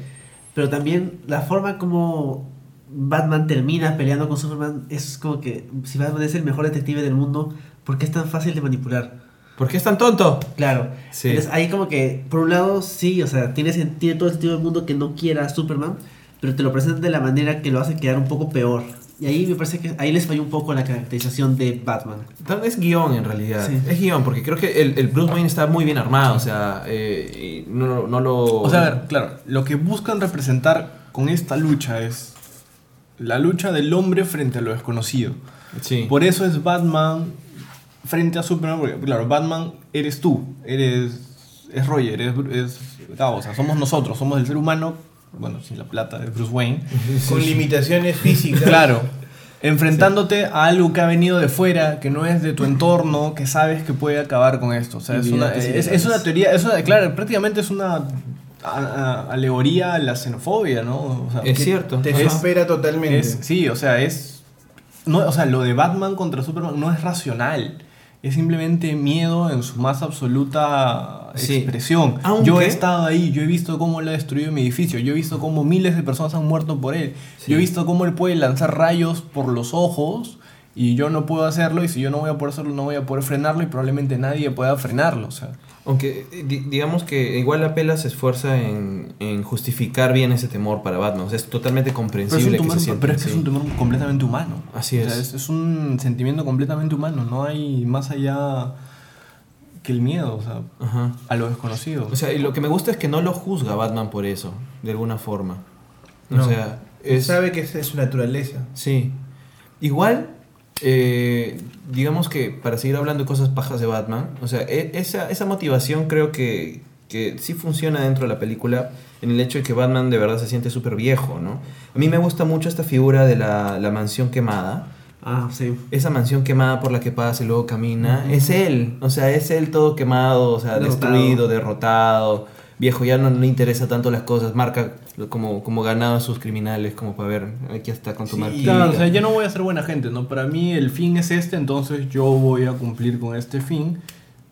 pero también la forma como Batman termina peleando con Superman es como que si Batman es el mejor detective del mundo, ¿por qué es tan fácil de manipular? ¿Por qué es tan tonto? Claro. Sí. Entonces ahí como que, por un lado, sí, o sea, tiene sentido todo el sentido del mundo que no quiera a Superman, pero te lo presentan de la manera que lo hace quedar un poco peor. Y ahí me parece que ahí les falló un poco la caracterización de Batman. Tal vez guion en realidad. Sí. Es guion, porque creo que el, el Bruce Wayne está muy bien armado, o sea, eh, no, no lo... O sea, a ver, claro, lo que buscan representar con esta lucha es la lucha del hombre frente a lo desconocido. Sí. Por eso es Batman frente a Superman, porque claro, Batman eres tú, eres es Roger, es, es o sea, somos nosotros, somos el ser humano, bueno, sin la plata de Bruce Wayne. Con limitaciones físicas. Claro. enfrentándote a algo que ha venido de fuera, que no es de tu entorno, que sabes que puede acabar con esto. O sea, es una, es, es una teoría, es una, claro, prácticamente es una a- a- alegoría a la xenofobia, ¿no? O sea, Es cierto. Te supera totalmente. es- sí, o sea, es. No, o sea, lo de Batman contra Superman no es racional. Es simplemente miedo en su más absoluta Sí. expresión. Aunque- Yo he estado ahí, yo he visto cómo él ha destruido mi edificio, yo he visto cómo miles de personas han muerto por él, Sí. yo he visto cómo él puede lanzar rayos por los ojos y yo no puedo hacerlo y si yo no voy a poder hacerlo no voy a poder frenarlo y probablemente nadie pueda frenarlo. O sea, Aunque eh, di- digamos que igual la pela se esfuerza en, en justificar bien ese temor para Batman. O sea, es totalmente pero es, un comprensible que se sienta pero es que es un temor completamente humano. Así O sea, es. es. un sentimiento completamente humano, no hay más allá que el miedo, o sea, Ajá. a lo desconocido. O sea, y lo que me gusta es que no lo juzga Batman por eso, de alguna forma. O No. sea, Él es... sabe que esa es su naturaleza. Sí. Igual, eh, digamos que para seguir hablando de cosas pajas de Batman, o sea, e- esa, esa motivación creo que, que sí funciona dentro de la película en el hecho de que Batman de verdad se siente súper viejo, ¿no? A mí me gusta mucho esta figura de la, la mansión quemada. Ah, sí. Esa mansión quemada por la que pasa y luego camina, es él, o sea, es él todo quemado, o sea, Derrotado. destruido, derrotado, viejo, ya no le interesa tanto las cosas, marca como, como ganado a sus criminales, como para ver, aquí está con tu Sí, marquita. Claro, o sea, yo no voy a ser buena gente, ¿no? Para mí el fin es este, entonces yo voy a cumplir con este fin,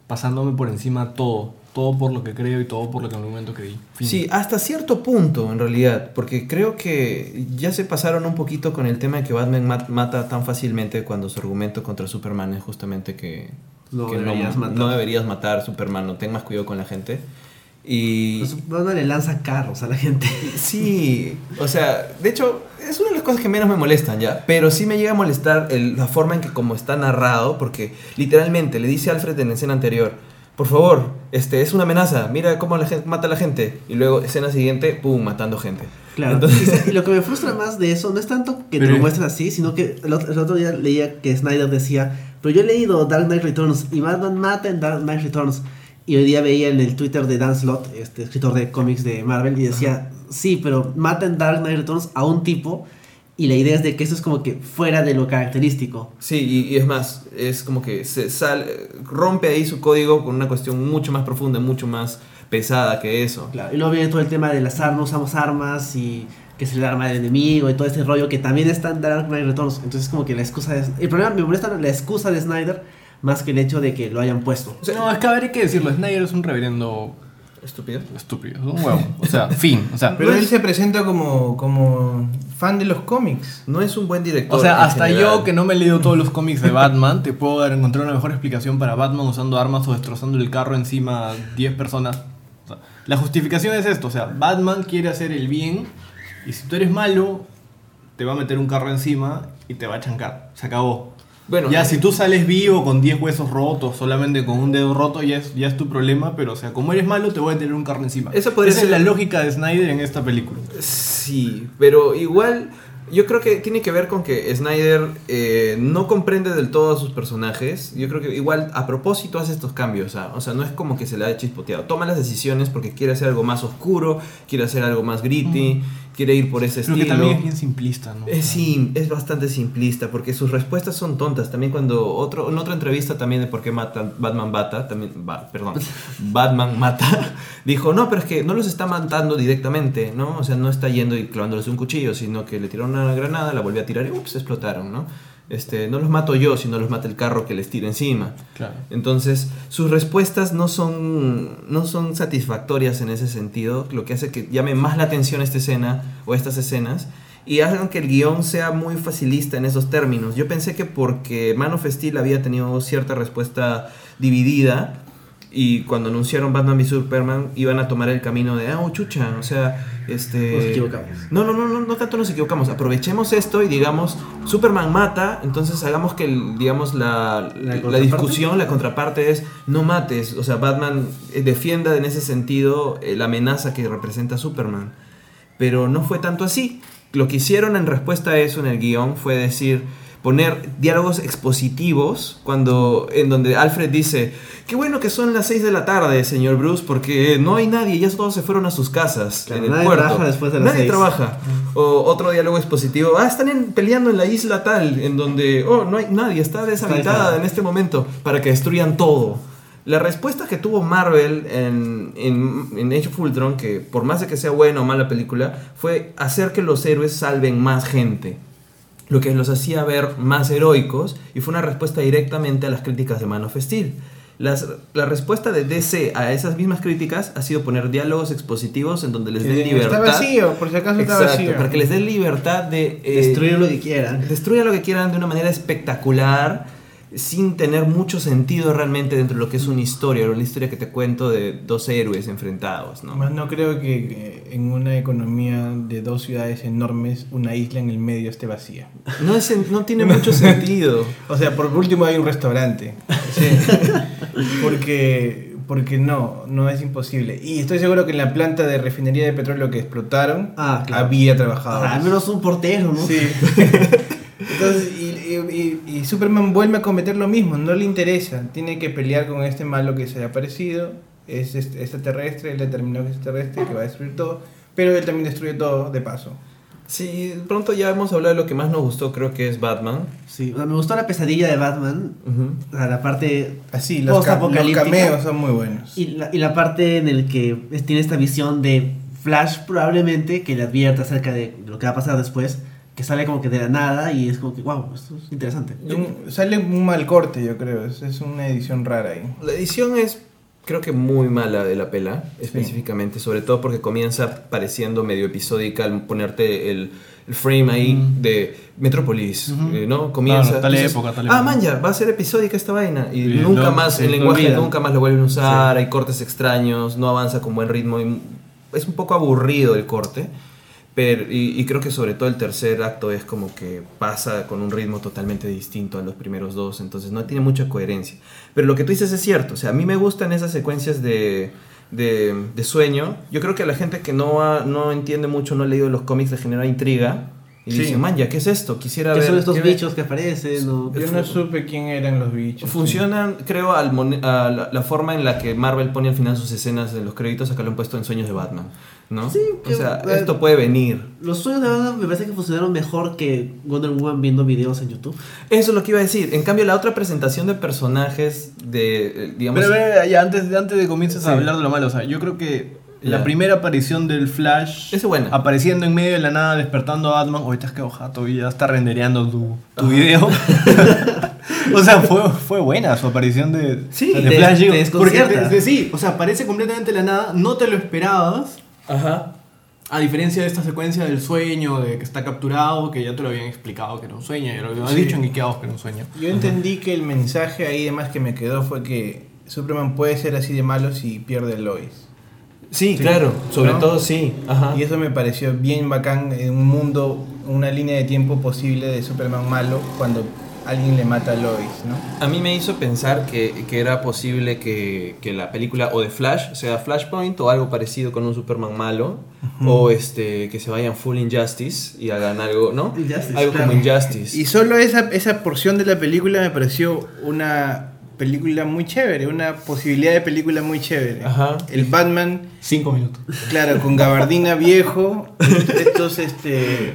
pasándome por encima todo, todo por lo que creo y todo por lo que en el momento creí. Fin. Sí, hasta cierto punto en realidad, porque creo que ya se pasaron un poquito con el tema de que Batman mat- mata tan fácilmente cuando su argumento contra Superman es justamente que No que deberías matar. no deberías matar Superman, no ten más cuidado con la gente. Y Pues Batman le lanza carros a la gente. sí, o sea, de hecho es una de las cosas que menos me molestan ya, pero sí me llega a molestar el- la forma en que como está narrado, porque literalmente le dice a Alfred en la escena anterior, por favor, este es una amenaza, mira cómo la gente mata a la gente, y luego escena siguiente, pum, matando gente. Claro. Entonces- y, y lo que me frustra más de eso no es tanto que te Pero- lo muestres así, sino que el otro, el otro día leía que Snyder decía, pero yo he leído Dark Knight Returns y Batman mata en Dark Knight Returns. Y hoy día veía en el Twitter de Dan Slott, este escritor de cómics de Marvel, y decía, sí, pero mata en Dark Knight Returns a un tipo y la idea es de que eso es como que fuera de lo característico. Sí, y, y es más, es como que se sale, rompe ahí su código con una cuestión mucho más profunda, mucho más pesada que eso. Claro, y luego viene todo el tema de las armas, usamos armas y que es el arma del enemigo y todo ese rollo que también está en Dark Knight Returns. Entonces como que la excusa es... El problema me molesta la excusa de Snyder más que el hecho de que lo hayan puesto. O sea, no, es que a ver, hay que decirlo, Snyder es un reverendo Estúpido. estúpido, es un huevo. O sea, fin. O sea, Pero No él es- se presenta como, como fan de los cómics. No es un buen director. O sea, hasta general. yo que no me he leído todos los cómics de Batman, te puedo dar, encontrar una mejor explicación para Batman usando armas o destrozando el carro encima a 10 personas. O sea, la justificación es esto, o sea, Batman quiere hacer el bien y si tú eres malo, te va a meter un carro encima y te va a chancar. Se acabó. Bueno, ya, si tú sales vivo con 10 huesos rotos, solamente con un dedo roto, ya es, ya es tu problema, pero o sea, como eres malo, te voy a tener un carro encima. Eso podría Esa ser- es la lógica de Snyder en esta película. Sí, pero igual yo creo que tiene que ver con que Snyder eh, no comprende del todo a sus personajes. Yo creo que igual a propósito hace estos cambios. ¿ah? O sea, no es como que se le ha chispoteado. Toma las decisiones porque quiere hacer algo más oscuro, quiere hacer algo más gritty, quiere ir por ese Creo que estilo. también es bien simplista, ¿no? Es, sí, es bastante simplista porque sus respuestas son tontas. También cuando otro, en otra entrevista también de por qué matan, Batman mata, también, ba- perdón, Batman mata, dijo, no, pero es que no los está matando directamente, ¿no? O sea, no está yendo y clavándoles un cuchillo, sino que le tiraron una granada, la volvió a tirar y ups, explotaron, ¿no? Este, no los mato yo, sino los mata el carro que les tira encima. Claro. Entonces, sus respuestas no son, no son satisfactorias en ese sentido, lo que hace que llame más la atención esta escena o estas escenas y hagan que el guion sea muy facilista en esos términos. Yo pensé que porque Man of Steel había tenido cierta respuesta dividida y cuando anunciaron Batman v Superman iban a tomar el camino de, ah, oh, chucha, o sea, este... Nos equivocamos. No, no, no, no, no tanto nos equivocamos. Aprovechemos esto y digamos, Superman mata, entonces hagamos que, el- digamos, la, ¿La discusión, la contraparte es no mates. O sea, Batman eh, defienda en ese sentido eh, la amenaza que representa Superman. Pero no fue tanto así. Lo que hicieron en respuesta a eso en el guion fue decir, poner diálogos expositivos cuando en donde Alfred dice, qué bueno que son las 6 de la tarde, señor Bruce, porque no hay nadie, ya todos se fueron a sus casas Claro, en el nadie puerto. trabaja después de las Nadie trabaja. O otro diálogo expositivo, ah, están en- peleando en la isla tal, en donde, oh, no hay nadie, está deshabitada deshabitada. en este momento, para que destruyan todo. La respuesta que tuvo Marvel en, en, en Age of Ultron, que por más de que sea buena o mala película, fue hacer que los héroes salven más gente. Lo que los hacía ver más heroicos y fue una respuesta directamente a las críticas de Man of Steel. Las- la respuesta de DC a esas mismas críticas ha sido poner diálogos expositivos en donde les den libertad. Está vacío, por si acaso está Exacto, vacío. para que les den libertad de eh, Destruir lo que quieran. destruyan lo que quieran de una manera espectacular, sin tener mucho sentido realmente dentro de lo que es una historia, una historia que te cuento de dos héroes enfrentados, ¿no? Más no creo que en una economía de dos ciudades enormes, una isla en el medio esté vacía. No, es, no tiene mucho sentido. O sea, por último hay un restaurante. Sí. porque, porque no, no es imposible. Y estoy seguro que en la planta de refinería de petróleo que explotaron, Ah, claro. había trabajadores. Ah, al menos un portero, ¿no? Sí. Entonces, y, Superman vuelve a cometer lo mismo, no le interesa. Tiene que pelear con este malo que se ha aparecido. Es extraterrestre, él determinó que es extraterrestre, que va a destruir todo. Pero él también destruye todo de paso. Sí, pronto ya hemos hablado de lo que más nos gustó, creo que es Batman. Sí, o sea, me gustó la pesadilla de Batman, la parte Así, los, ca- los cameos son muy buenos. y la, y la parte en el que tiene esta visión de Flash probablemente que le advierte acerca de lo que va a pasar después, que sale como que de la nada y es como que, wow, esto es interesante. Un- sale un mal corte, yo creo. Es, es una edición rara ahí. La edición es, creo que muy mala de la pela, específicamente, sobre todo porque comienza pareciendo medio episódica al ponerte el, el frame ahí Mm. de Metrópolis, Ujú. eh, ¿no? Comienza. Claro, tal dices, época, tal Ah, época". man, ya, va a ser episódica esta vaina. Y Y nunca no, más, el lenguaje olvida. nunca más lo vuelven a usar, hay cortes extraños, no avanza con buen ritmo. y es un poco aburrido el corte. Pero, y, creo que sobre todo el tercer acto es como que pasa con un ritmo totalmente distinto a los primeros dos, entonces no tiene mucha coherencia. Pero lo que tú dices es cierto, o sea, a mí me gustan esas secuencias de, de, de sueño. Yo creo que a la gente que no, ha- no entiende mucho, no ha leído los cómics, le genera intriga. Y Sí. dice, man, ya, ¿qué es esto? Quisiera ¿Qué ver. son estos ver". bichos que aparecen? o- Yo no supe quién eran los bichos. Funcionan, creo, al a la, la forma en la que Marvel pone al final sus escenas de los créditos, acá lo han puesto en Sueños de Batman, ¿no? Sí, o que- sea, eh, esto puede venir. Los sueños de Batman me parece que funcionaron mejor que Wonder Woman viendo videos en YouTube. Eso es lo que iba a decir. En cambio, la otra presentación de personajes de, eh, digamos... Pero, pero, ya, antes, antes de comiences Sí. a hablar de lo malo, o sea, yo creo que la primera aparición del Flash es buena. apareciendo en medio de la nada, despertando a Batman, ahorita es que jato y ya está rendereando tu, tu video. o sea, fue, fue buena su aparición de, Sí, de te- Flash. te porque te- te- sí, o sea, aparece completamente de la nada, no te lo esperabas. Ajá. A diferencia de esta secuencia del sueño, de que está capturado, que ya te lo habían explicado que era un sueño, ya lo habían Sí. dicho en Ikeaos que era un sueño. Yo entendí que el mensaje ahí además que me quedó fue que Superman puede ser así de malo si pierde a Lois. Sí, Sí. claro. Sobre ¿No? todo sí. Ajá. Y eso me pareció bien bacán en un mundo, una línea de tiempo posible de Superman malo cuando alguien le mata a Lois, ¿no? A mí me hizo pensar que, que era posible que, que la película o de Flash sea Flashpoint o algo parecido con un Superman malo o este que se vayan full Injustice y hagan algo, ¿no? Injustice, algo claro. como Injustice. Y solo esa, esa porción de la película me pareció una película muy chévere, una posibilidad de película muy chévere. Ajá. El Batman, Cinco minutos. claro, con gabardina viejo, estos este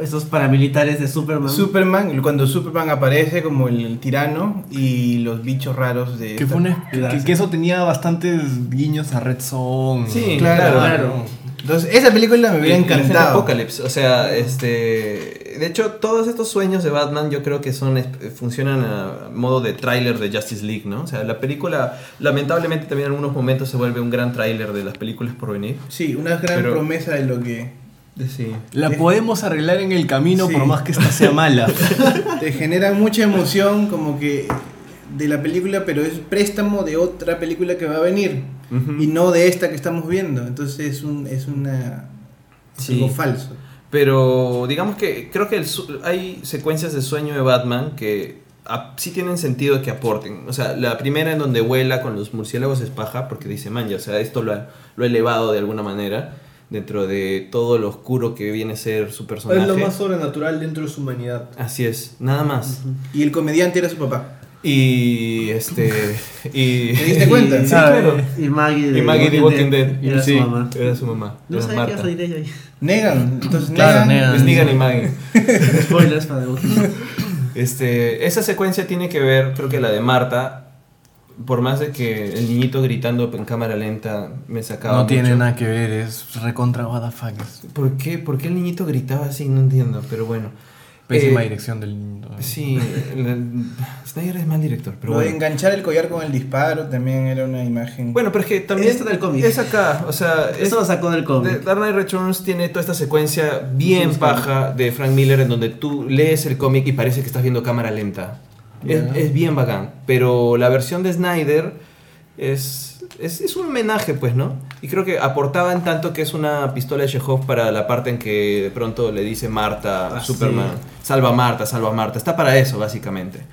Esos paramilitares de Superman. Superman, cuando Superman aparece como el, el tirano y los bichos raros de Que, esta- fue una- que, que eso tenía bastantes guiños a Red Zone. Sí, Claro, claro. Entonces, esa película me hubiera encantado. Apocalypse, o sea, este, de hecho todos estos sueños de Batman yo creo que son es- funcionan a modo de tráiler de Justice League, ¿no? O sea, la película lamentablemente también en algunos momentos se vuelve un gran tráiler de las películas por venir. Sí, una gran Pero- promesa de lo que Sí. La podemos arreglar en el camino Sí. por más que esta sea mala. te genera mucha emoción como que de la película, pero es préstamo de otra película que va a venir Y no de esta que estamos viendo. Entonces es un es una es Sí. algo falso. Pero digamos que creo que el hay secuencias de sueño de Batman que sí tienen sentido que aporten. O sea, la primera en donde vuela con los murciélagos es paja porque dice, man, ya, o sea, esto lo ha, lo ha elevado de alguna manera. dentro de todo lo oscuro que viene a ser su personaje. Es lo más sobrenatural dentro de su humanidad. Así es, nada más. Y el comediante era su papá. Y este. Y. ¿Te diste cuenta? Sí, Ah, claro. Y Maggie de Y Maggie de Walking Dead. Era Sí, su mamá. Era su mamá. No era sabía que Marta. ella ahí. Negan. Entonces Claro, Negan. Negan. Es Negan y Maggie. Spoilers para The Walking Dead. Este, esa secuencia tiene que ver, creo que la de Marta. Por más de que el niñito gritando en cámara lenta me sacaba. No tiene mucho. nada que ver, es recontra what the fuck. ¿Por qué? ¿Por qué el niñito gritaba así? No entiendo, pero bueno. Pésima Eh, dirección del niño. Sí, Snyder es mal director, pero Lo de enganchar el collar con el disparo también era una imagen. Bueno, pero es que también Esto del cómic. es acá, o sea, es, Eso lo sacó del cómic. Dark Knight Returns tiene toda esta secuencia bien Sí, paja de Frank Miller en donde tú lees el cómic y parece que estás viendo cámara lenta. Es bien bacán, pero la versión de Snyder es, es, es un homenaje, pues, ¿no? Y creo que aportaban tanto que es una pistola de Chekhov para la parte en que de pronto le dice Marta a Ah, Superman, sí. salva a Marta, salva a Marta. Está para eso, básicamente.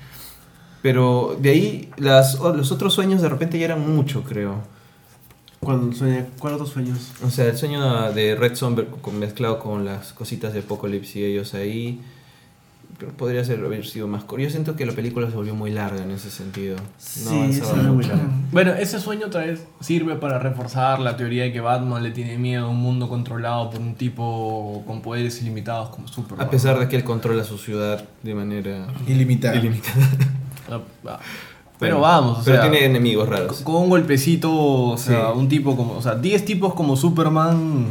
Pero de ahí las, los otros sueños de repente ya eran mucho, creo. Cuando sueña, ¿Cuál otros sueños? O sea, el sueño de Red Son mezclado con las cositas de Apocalypse y ellos ahí. Podría ser, haber sido más corto. Yo siento que la película se volvió muy larga en ese sentido. No Sí, se volvió muy larga. Bueno, ese sueño otra vez sirve para reforzar la teoría de que Batman le tiene miedo a un mundo controlado por un tipo con poderes ilimitados como Superman. A pesar de que él controla su ciudad de manera Ilimitada. ilimitada. Ah, ah. Pero vamos, o Pero sea, tiene enemigos raros. con un golpecito, o sea, Sí. un tipo como, o sea, 10 tipos como Superman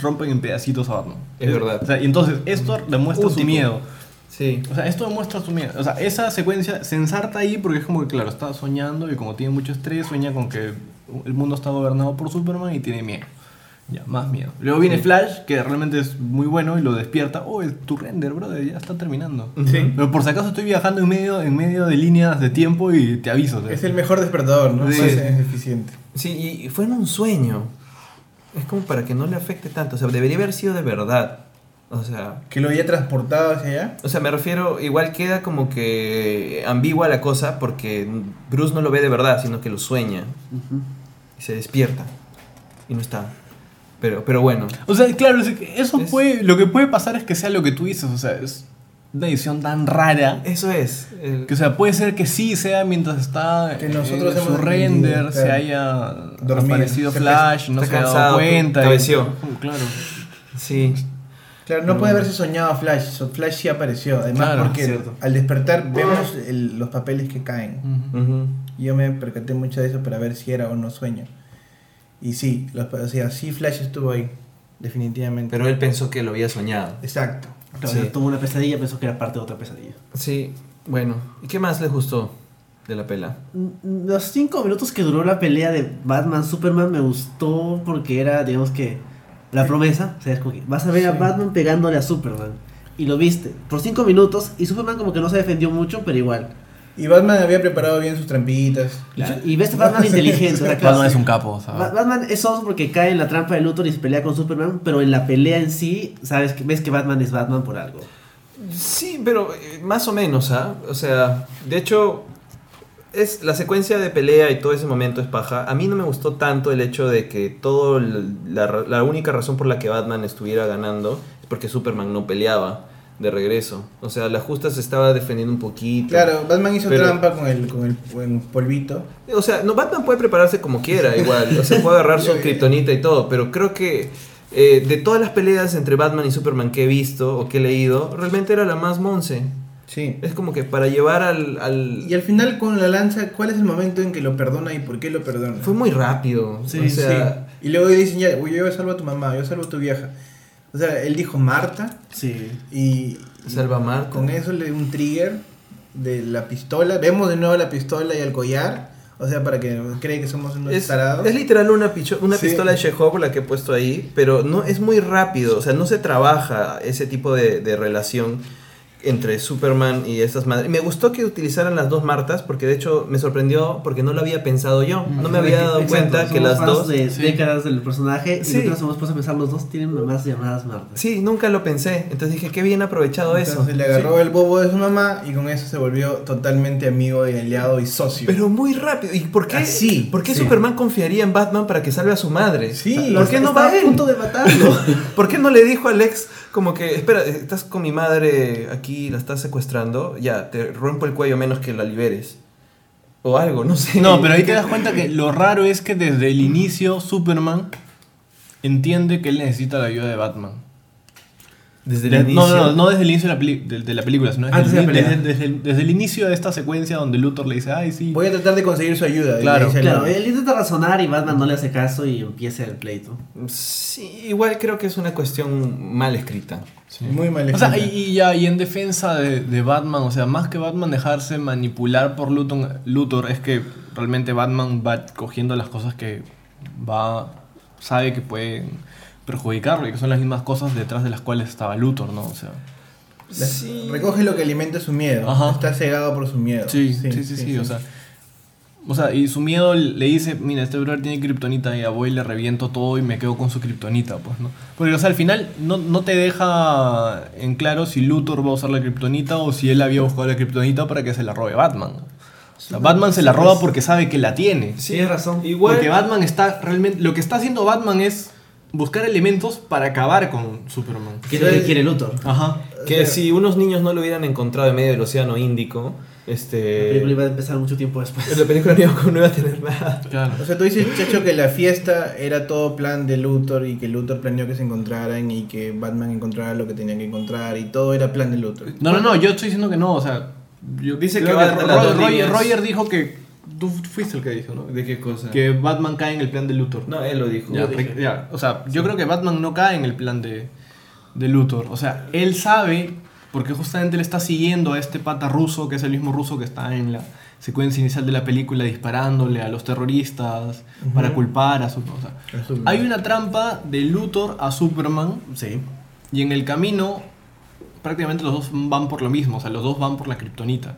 rompen en pedacitos a Batman. Es verdad. O sea, y entonces esto demuestra Un su miedo. Sí. O sea, esto demuestra su miedo. O sea, esa secuencia se ensarta ahí porque es como que, claro, está soñando y como tiene mucho estrés, sueña con que el mundo está gobernado por Superman y tiene miedo. Ya, más miedo. Luego viene Flash, que realmente es muy bueno y lo despierta. Oh, es tu render, brother, ya está terminando. Sí. Pero por si acaso estoy viajando en medio, en medio de líneas de tiempo y te aviso. sea. Es el mejor despertador, ¿no? Sí. Más eficiente. Sí, y fue en un sueño. Es como para que no le afecte tanto. O sea, debería haber sido de verdad. O sea, Que lo había transportado hacia allá. O sea, me refiero, igual queda como que ambigua la cosa porque Bruce no lo ve de verdad, sino que lo sueña y se despierta y no está. Pero, pero bueno, O sea, claro, es que eso Es- puede, lo que puede pasar es que sea lo que tú dices, o sea, es una edición tan rara eso es. el- que, o sea, puede ser que sí sea mientras está Que en nosotros su render, se claro. haya Dormido. aparecido Se Flash no se ha dado cuenta. y- cabeció. claro. sí, Claro, no puede haberse soñado a Flash. so- Flash sí apareció. Además, Claro, porque cierto. al despertar vemos el- los papeles que caen. Y Yo me percaté mucho de eso para ver si era o no sueño. Y sí, los- o sea, sí Flash estuvo ahí. Definitivamente. pero él pensó que lo había soñado. Exacto. Claro, Sí. Tuvo una pesadilla, pensó que era parte de otra pesadilla. Sí, bueno. ¿Y qué más les gustó de la pela? Los cinco minutos que duró la pelea de Batman-Superman me gustó porque era, digamos que, la promesa. O sea, es como que vas a ver a. Batman pegándole a Superman. Y lo viste por cinco minutos y Superman como que no se defendió mucho, pero igual. Y Batman había preparado bien sus trampitas. Y ves a Batman inteligente. o sea, claro, Batman es un capo. Ba- Batman es oso porque cae en la trampa de Luthor y se pelea con Superman, pero en la pelea en sí, sabes que ves que Batman es Batman por algo. Sí, pero eh, más o menos, ¿ah? O sea, de hecho, es la secuencia de pelea y todo ese momento es paja. A mí no me gustó tanto el hecho de que todo la única razón por la que Batman estuviera ganando es porque Superman no peleaba de regreso. O sea, la justa se estaba defendiendo un poquito. Claro, Batman hizo Pero- trampa con el, con el, con el polvito. O sea, no, Batman puede prepararse como quiera, igual. O sea, puede agarrar su kriptonita y todo, pero creo que eh, de todas las peleas entre Batman y Superman que he visto o que he leído, realmente era la más monce. Sí. Es como que para llevar al... al- Y al final con la lanza, ¿cuál es el momento en que lo perdona y por qué lo perdona? Fue muy rápido. Sí, o sea, Sí. Y luego dicen ya, "Uy, yo salvo a tu mamá, yo salvo a tu vieja. O sea, él dijo Marta Sí. y, Salva Marta. con eso le dio un trigger de la pistola. Vemos de nuevo la pistola y el collar. O sea, para que cree que somos unos es, tarados. es literal una, picho- una Sí. pistola de Chekhov la que he puesto ahí, pero no es muy rápido, o sea, no se trabaja ese tipo de, de relación entre Superman y estas madres. Me gustó que utilizaran las dos Martas porque de hecho me sorprendió porque no lo había pensado yo. No me había dado Exacto, cuenta que las fans dos... de Sí. décadas del personaje Sí. y nosotros hemos puesto a pensar los dos tienen mamás llamadas Marta. Sí, nunca lo pensé. Entonces dije, qué bien aprovechado eso. Entonces le agarró el bobo de su mamá y con eso se volvió totalmente amigo y aliado y socio. Pero muy rápido. ¿Y por qué, Así, ¿por qué sí. Superman confiaría en Batman para que salve a su madre? Sí, ¿Por qué no va a punto de matarlo. ¿Por qué no le dijo a Lex como que, espera, estás con mi madre aquí, la estás secuestrando? Ya, te rompo el cuello menos que la liberes. O algo, no sé. No, pero ahí te das cuenta que lo raro es que desde el inicio Superman entiende que él necesita la ayuda de Batman. Desde el De- inicio. no, no, no, no desde el inicio de la, peli- de, de la película, sino desde, Antes de el, la desde, desde el, desde el inicio de esta secuencia donde Luthor le dice, ay, sí. Voy a tratar de conseguir su ayuda. Claro. Claro, él intenta razonar y Batman no le hace caso y empieza el pleito. Sí, igual creo que es una cuestión mal escrita. Sí. Muy mal O sea, y, escrita. y ya, y en defensa de, de Batman, o sea, más que Batman dejarse manipular por Luthor, Luthor, es que realmente Batman va cogiendo las cosas que va, sabe que pueden perjudicarlo y que son las mismas cosas detrás de las cuales estaba Luthor, ¿no? O sea, Recoge lo que alimenta su miedo. Ajá. Está cegado por su miedo. sí, sí, sí, sí, o sea. O sea, y su miedo le dice, mira, este brother tiene kriptonita y a voy y le reviento todo y me quedo con su kriptonita, pues, ¿no? Porque, o sea, al final no, no te deja en claro si Luthor va a usar la kriptonita o si él había buscado la kriptonita para que se la robe Batman. O sea, Batman se la roba porque sabe que la tiene. Sí, tienes razón. Igual. Porque Batman está realmente... Lo que está haciendo Batman es buscar elementos para acabar con Superman. Que es lo que quiere Luthor. Ajá. Que si unos niños no lo hubieran encontrado en medio del océano Índico, La este. película iba a empezar mucho tiempo después. La película no iba, no iba a tener nada. Claro. O sea, tú dices, Chacho, que la fiesta era todo plan de Luthor y que Luthor planeó que se encontraran y que Batman encontrara lo que tenía que encontrar y todo era plan de Luthor. No, no, no, yo estoy diciendo que no, o sea... Yo, Dice creo que dos Roger. Roger dijo que... Tú fuiste el que dijo, ¿no? ¿De qué cosa? Que Batman cae en el plan de Luthor. No, él lo dijo. Ya, dije. ya, o sea, yo creo que Batman no cae en el plan de, de Luthor. O sea, él sabe, porque justamente le está siguiendo a este pata ruso, que es el mismo ruso que está en la secuencia inicial de la película disparándole a los terroristas para culpar a su... o sea, Superman. hay una trampa de Luthor a Superman Sí. y en el camino prácticamente los dos van por lo mismo, o sea, los dos van por la kriptonita.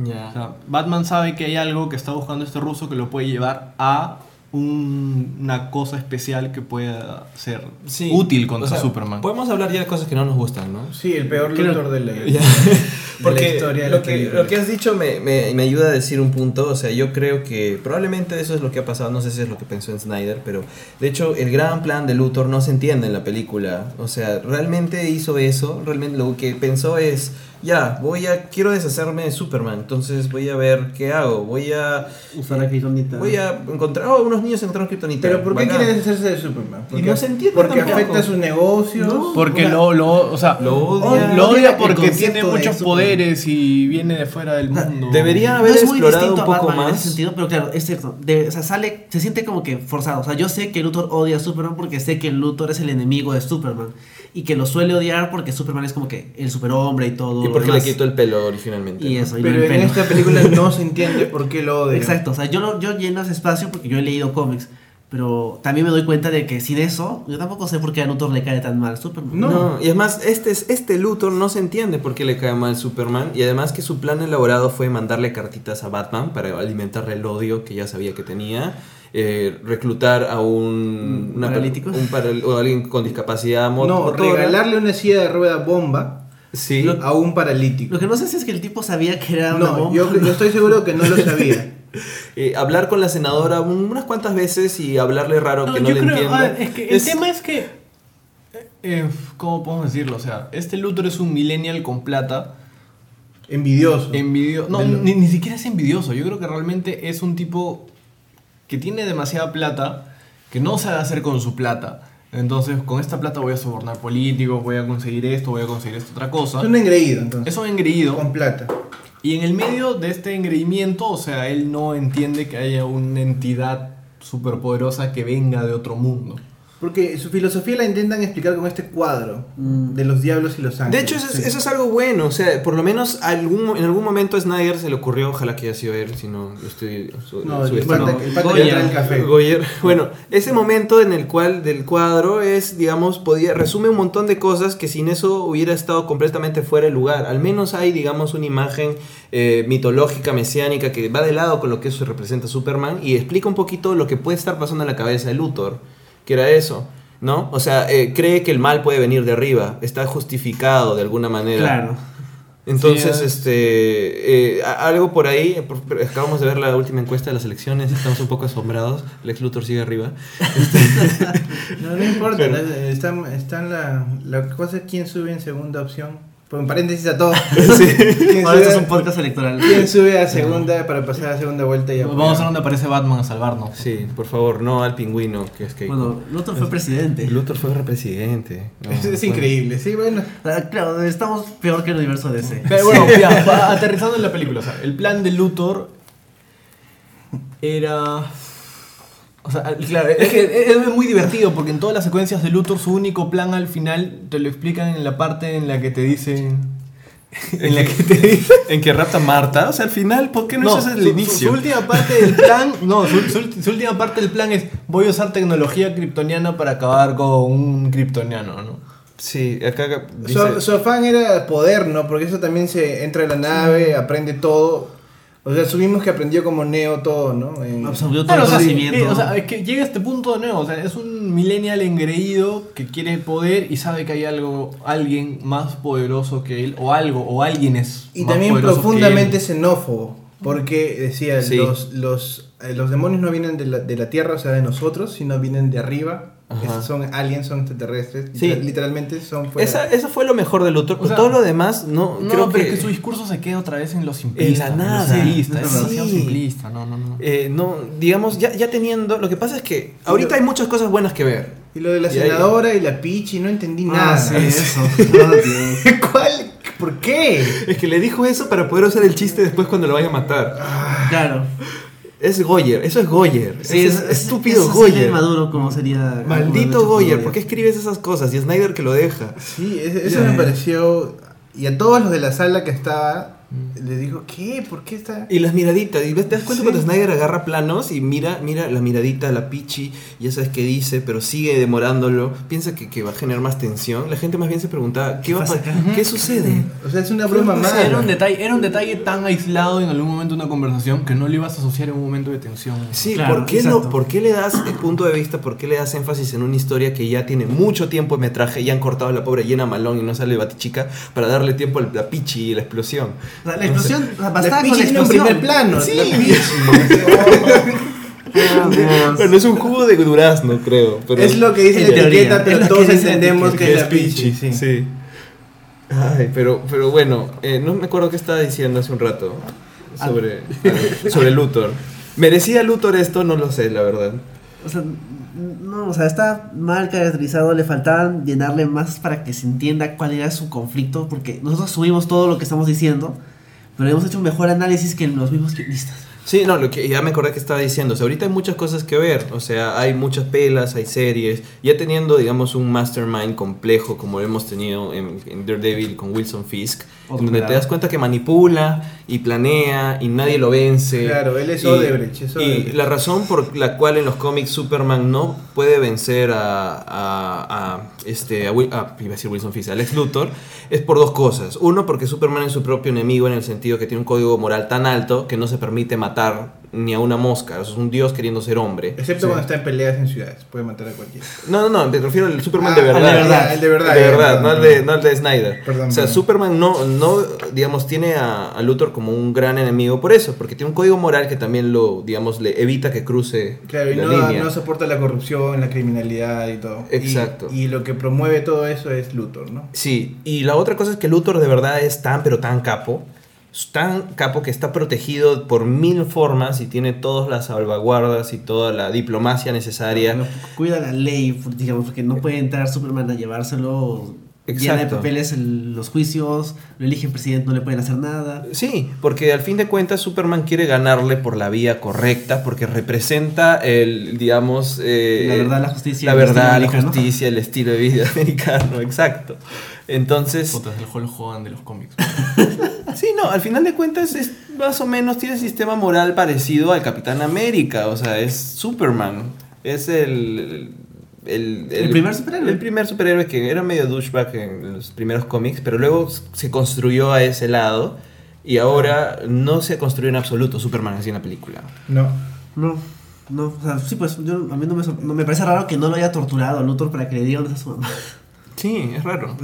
O Ya. sea, Batman sabe que hay algo que está buscando este ruso que lo puede llevar a un- una cosa especial que pueda ser Sí, útil contra o sea, Superman. Podemos hablar ya de cosas que no nos gustan, ¿no? Sí, el peor Creo- Luthor de la, de la historia de lo, la que, lo que has dicho me, me, me ayuda a decir un punto. O sea, yo creo que probablemente eso es lo que ha pasado. No sé si es lo que pensó en Snyder, pero de hecho, el gran plan de Luthor no se entiende en la película. O sea, realmente hizo eso. Realmente lo que pensó es: ya, voy a. Quiero deshacerme de Superman. Entonces voy a ver qué hago. Voy a. Usar la kriptonita. Voy a encontrar. Oh, unos niños encontraron Kryptonita. Pero ¿por qué Bacán. quiere deshacerse de Superman? Y no se entiende Porque tampoco. afecta sus negocios. No. Porque lo, lo, o sea, Lo odia. lo Odia porque tiene muchos poderes y viene de fuera del mundo. Debería No haber es muy explorado distinto un a poco Batman en más. ese sentido, pero claro, es cierto. De- o sea, sale, se siente como que forzado. O sea, yo sé que Luthor odia a Superman porque sé que Luthor es el enemigo de Superman. Y que lo suele odiar porque Superman es como que el superhombre y todo. Y porque le quitó el pelo originalmente. Y ¿no? eso, y Pero en pelo. esta película no se entiende por qué lo odia. Exacto, o sea, yo, lo- yo lleno ese espacio porque yo he leído cómics. Pero también me doy cuenta de que sin eso, yo tampoco sé por qué a Luthor le cae tan mal Superman. No. No, y además este, es- este Luthor no se entiende por qué le cae mal Superman y además que su plan elaborado fue mandarle cartitas a Batman para alimentarle el odio que ya sabía que tenía, eh, reclutar a un, ¿Un paralítico? un paral- o alguien con discapacidad mo- No, motora. regalarle una silla de rueda bomba Sí. a un paralítico. Lo que no sé si es que el tipo sabía que era una No, bomba. yo, yo estoy seguro que no lo sabía. Eh, hablar con la senadora un- unas cuantas veces y hablarle raro que no yo le creo, entienda. a ver, es que el tema es que, eh, ¿cómo podemos decirlo? O sea, este Luthor es un millennial con plata, Envidioso. envidioso, no, ni, ni siquiera es envidioso, yo creo que realmente es un tipo que tiene demasiada plata, que no sabe hacer con su plata. Entonces, con esta plata voy a sobornar políticos, voy a conseguir esto, voy a conseguir esta otra cosa. Es un engreído, entonces. Es un engreído. Con plata. Y en el medio de este engreimiento, o sea, él no entiende que haya una entidad superpoderosa que venga de otro mundo. Porque su filosofía la intentan explicar con este cuadro Mm. de los diablos y los De ángeles. hecho, eso es, Sí. eso es algo bueno. O sea, por lo menos algún, en algún momento a Snyder se le ocurrió, ojalá que haya sido él, si no lo estoy su- No, el pata, el pata Goya. que trae el café. Goyer. Bueno, ese momento en el cual del cuadro es, digamos, podía resume un montón de cosas que sin eso hubiera estado completamente fuera de lugar. Al menos hay, digamos, una imagen eh, mitológica, mesiánica, que va de lado con lo que eso representa Superman y explica un poquito lo que puede estar pasando en la cabeza de Luthor, que era eso. ¿No? O sea, eh, cree que el mal puede venir de arriba, está justificado de alguna manera. Claro. Entonces, Sí, este, eh, algo por ahí, acabamos de ver la última encuesta de las elecciones, estamos un poco asombrados, Lex Luthor sigue arriba. No, no importa, Pero- están, están la, la cosa es quién sube en segunda opción. Pongo en paréntesis a todo. Sí. ¿Quién, Ahora esto es un podcast electoral. quién sube a segunda para pasar a segunda vuelta y Vamos a ver dónde aparece Batman a salvarnos. Sí, por favor, no al pingüino, que es que... Bueno, Luthor fue presidente. Luthor fue presidente. No, Es, es fue- increíble, sí, bueno. Ah, Claro, estamos peor que el universo DC. Pero bueno, ya, aterrizando en la película. O sea, el plan de Luthor era. O sea, claro, es que es muy divertido porque en todas las secuencias de Luthor su único plan al final te lo explican en la parte en la que te dicen. En la que te. En que rapta Marta, o sea, al final, ¿por qué no, No, eso es su, el su- inicio? su última parte del plan. No, su, su- su última parte del plan es: voy a usar tecnología kryptoniana para acabar con un kryptoniano, ¿no? Sí, acá dice... Su, su afán era poder, ¿no? Porque eso también se entra en la nave, aprende todo. O sea, asumimos que aprendió como Neo todo, ¿no? En- Absorbió todo Claro, el o sea, conocimiento. eh, o sea, es que llega a este punto de nuevo, o sea, es un millennial engreído que quiere poder y sabe que hay algo, alguien más poderoso que él, o algo, o alguien es Y más también poderoso que profundamente él. xenófobo, porque decía, Sí. los, los, eh, los demonios no vienen de la, de la Tierra, o sea, de nosotros, sino vienen de arriba. Esos son aliens, son extraterrestres. Sí. literal- Literalmente son fuera. Esa, eso fue lo mejor de Luthor. O sea, todo lo demás, no, No, creo pero que... su discurso se queda otra vez en lo simplista. En la en lo nada. simplista, Sí, es demasiado sí. simplista, no, no, no. eh, no, digamos, ya, ya teniendo... Lo que pasa es que ahorita hay muchas cosas buenas que ver. Y lo de la Y ahí- senadora y la Pichi, no entendí Ah, nada. sí, eso. No. ¿Cuál? ¿Por qué? Es que le dijo eso para poder usar el chiste después cuando lo vaya a matar. Claro. Es Goyer, eso es Goyer. Sí, es, es, es estúpido Goyer. maduro como sería. Maldito Goyer, Goyer. ¿por qué escribes esas cosas? Y Snyder que lo deja. Sí, es- eso me pareció. Y a todos los de la sala que estaba, les dijo, ¿qué? ¿Por qué está.? Y las miraditas, y ves- te das cuenta Sí. cuando Snyder agarra planos y mira, mira la miradita, la pichi, ya sabes qué dice, pero sigue demorándolo, piensa que, que va a generar más tensión. La gente más bien se pregunta, ¿qué, va a pasa pa- acá? ¿qué sucede? O sea, es una broma ¿Qué más. Era un, detalle, era un detalle tan aislado en algún momento de una conversación que no lo ibas a asociar en un momento de tensión. Sí, Claro, ¿por, qué exacto. no, ¿por qué le das el punto de vista, por qué le das énfasis en una historia que ya tiene mucho tiempo de metraje y han cortado a la pobre llena malón y no sale Batichica para darle tiempo a la pichi y la explosión? O sea, la explosión, o sea, La bastaba con la explosión. primer plano. Sí. Ah, Dios. Bueno, es un jugo de durazno, creo. Pero es lo que dice En la teoría, etiqueta, pero todos entendemos que es la Pichi. Sí. Sí. Ay, pero, pero bueno, eh, no me acuerdo qué estaba diciendo hace un rato sobre, ah, sobre Luthor. ¿Merecía Luthor esto? No lo sé, la verdad. O sea, no, o sea, está mal caracterizado, le faltaban llenarle más para que se entienda cuál era su conflicto, porque nosotros subimos todo lo que estamos diciendo, pero hemos hecho un mejor análisis que los mismos guionistas. Sí, no, lo que ya me acordé que estaba diciendo. O sea, ahorita hay muchas cosas que ver. O sea, hay muchas pelas, hay series. Ya teniendo, digamos, un mastermind complejo como lo hemos tenido en, en Daredevil con Wilson Fisk, Otro en donde te pelado. das cuenta que manipula y planea y nadie lo vence. Claro, él es Y- Odebrecht, Y Odebrecht. la razón por la cual en los cómics Superman no puede vencer a, a, a, este, a, a- iba a decir Wilson Fisk, a Lex Luthor, es por dos cosas. Uno, porque Superman es su propio enemigo en el sentido que tiene un código moral tan alto que no se permite matar ni a una mosca. Es un dios queriendo ser hombre. Excepto cuando está en peleas en ciudades, puede matar a cualquiera. No, no, no, me refiero al Superman Ah, de verdad. de verdad. El de verdad. De verdad, perdón, no el de, no el de Snyder. Perdón, o sea, perdón. Superman no, no, digamos, tiene a, a Luthor como un gran enemigo por eso, porque tiene un código moral que también lo, digamos, le evita que cruce Claro, y la no, línea. no soporta la corrupción, la criminalidad y todo. Y- Exacto. Y, lo que promueve todo eso es Luthor, ¿no? Sí, y la otra cosa es que Luthor de verdad es tan, pero tan capo. Tan capo que está protegido por mil formas y tiene todas las salvaguardas y toda la diplomacia necesaria. Cuida la ley, digamos, porque no puede entrar Superman a llevárselo llena de Exacto. papeles el- los juicios, lo eligen presidente, no le pueden hacer nada. Sí, porque al fin de cuentas Superman quiere ganarle por la vía correcta, porque representa el, digamos... eh, La verdad, la justicia, La verdad, la justicia, el estilo de vida americano, exacto. Entonces, Puta, es el Hulk Hogan de los cómics. sí, no, al final de cuentas es más o menos tiene sistema moral parecido al Capitán América, o sea, es Superman, es el... El, El primer superhéroe. El primer superhéroe que era medio douchebag en los primeros cómics, pero luego se construyó a ese lado y ahora no se construyó en absoluto Superman así en la película. No. No, no, o sea, sí, pues yo, a mí no me, no me parece raro que no lo haya torturado a Luthor para que le diga dónde está su mamá. Sí, es raro.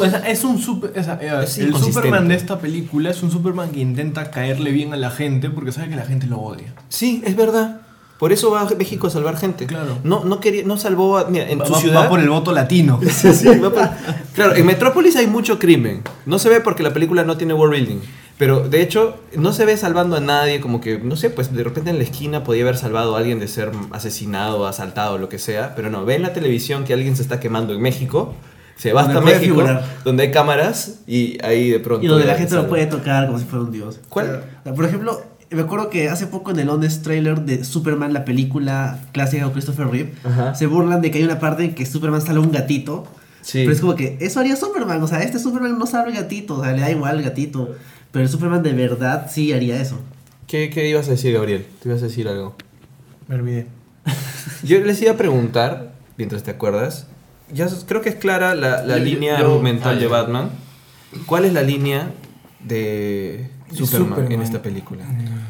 O sea, es un super, o sea, eh, Es el. Superman de esta película es un Superman que intenta caerle bien a la gente porque sabe que la gente lo odia. Sí, es verdad. Por eso va a México a salvar gente. Claro. No, no quería, no salvó a, mira, en Va, su va- ciudad. va por el voto latino. Sí, sí, va por- Claro, en Metrópolis hay mucho crimen. No se ve porque la película no tiene world building. Pero de hecho, no se ve salvando a nadie. Como que, no sé, pues de repente en la esquina podía haber salvado a alguien de ser asesinado, asaltado, lo que sea. Pero no, ve en la televisión que alguien se está quemando en México. Se va hasta México, figurar. donde hay cámaras y ahí de pronto. Y donde la gente lo salva. puede tocar como si fuera un dios. ¿Cuál? Por ejemplo, me acuerdo que hace poco en el Honest trailer de Superman, la película clásica de Christopher Reeve, Ajá. se burlan de que hay una parte en que Superman sale un gatito. Sí. Pero es como que eso haría Superman. O sea, este Superman no sabe gatito. O sea, le da igual el gatito. Pero Superman de verdad sí haría eso. ¿Qué, ¿Qué ibas a decir, Gabriel? ¿Te ibas a decir algo? Me olvidé. Yo les iba a preguntar, mientras te acuerdas, ya creo que es clara la, la Yo- línea yo- argumental ah, de. Batman. ¿Cuál es la línea de Superman, Superman. en esta película?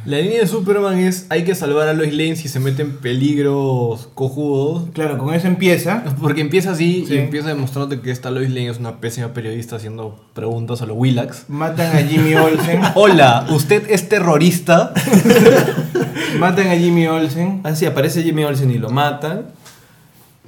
La línea de Superman es hay que salvar a Lois Lane si se mete en peligros cojudos. Claro, con eso empieza. Porque empieza así Sí. y empieza demostrándote que esta Lois Lane es una pésima periodista haciendo preguntas a los Willax. Matan a Jimmy Olsen. Hola, ¿usted es terrorista? matan a Jimmy Olsen. Así aparece Jimmy Olsen y lo matan.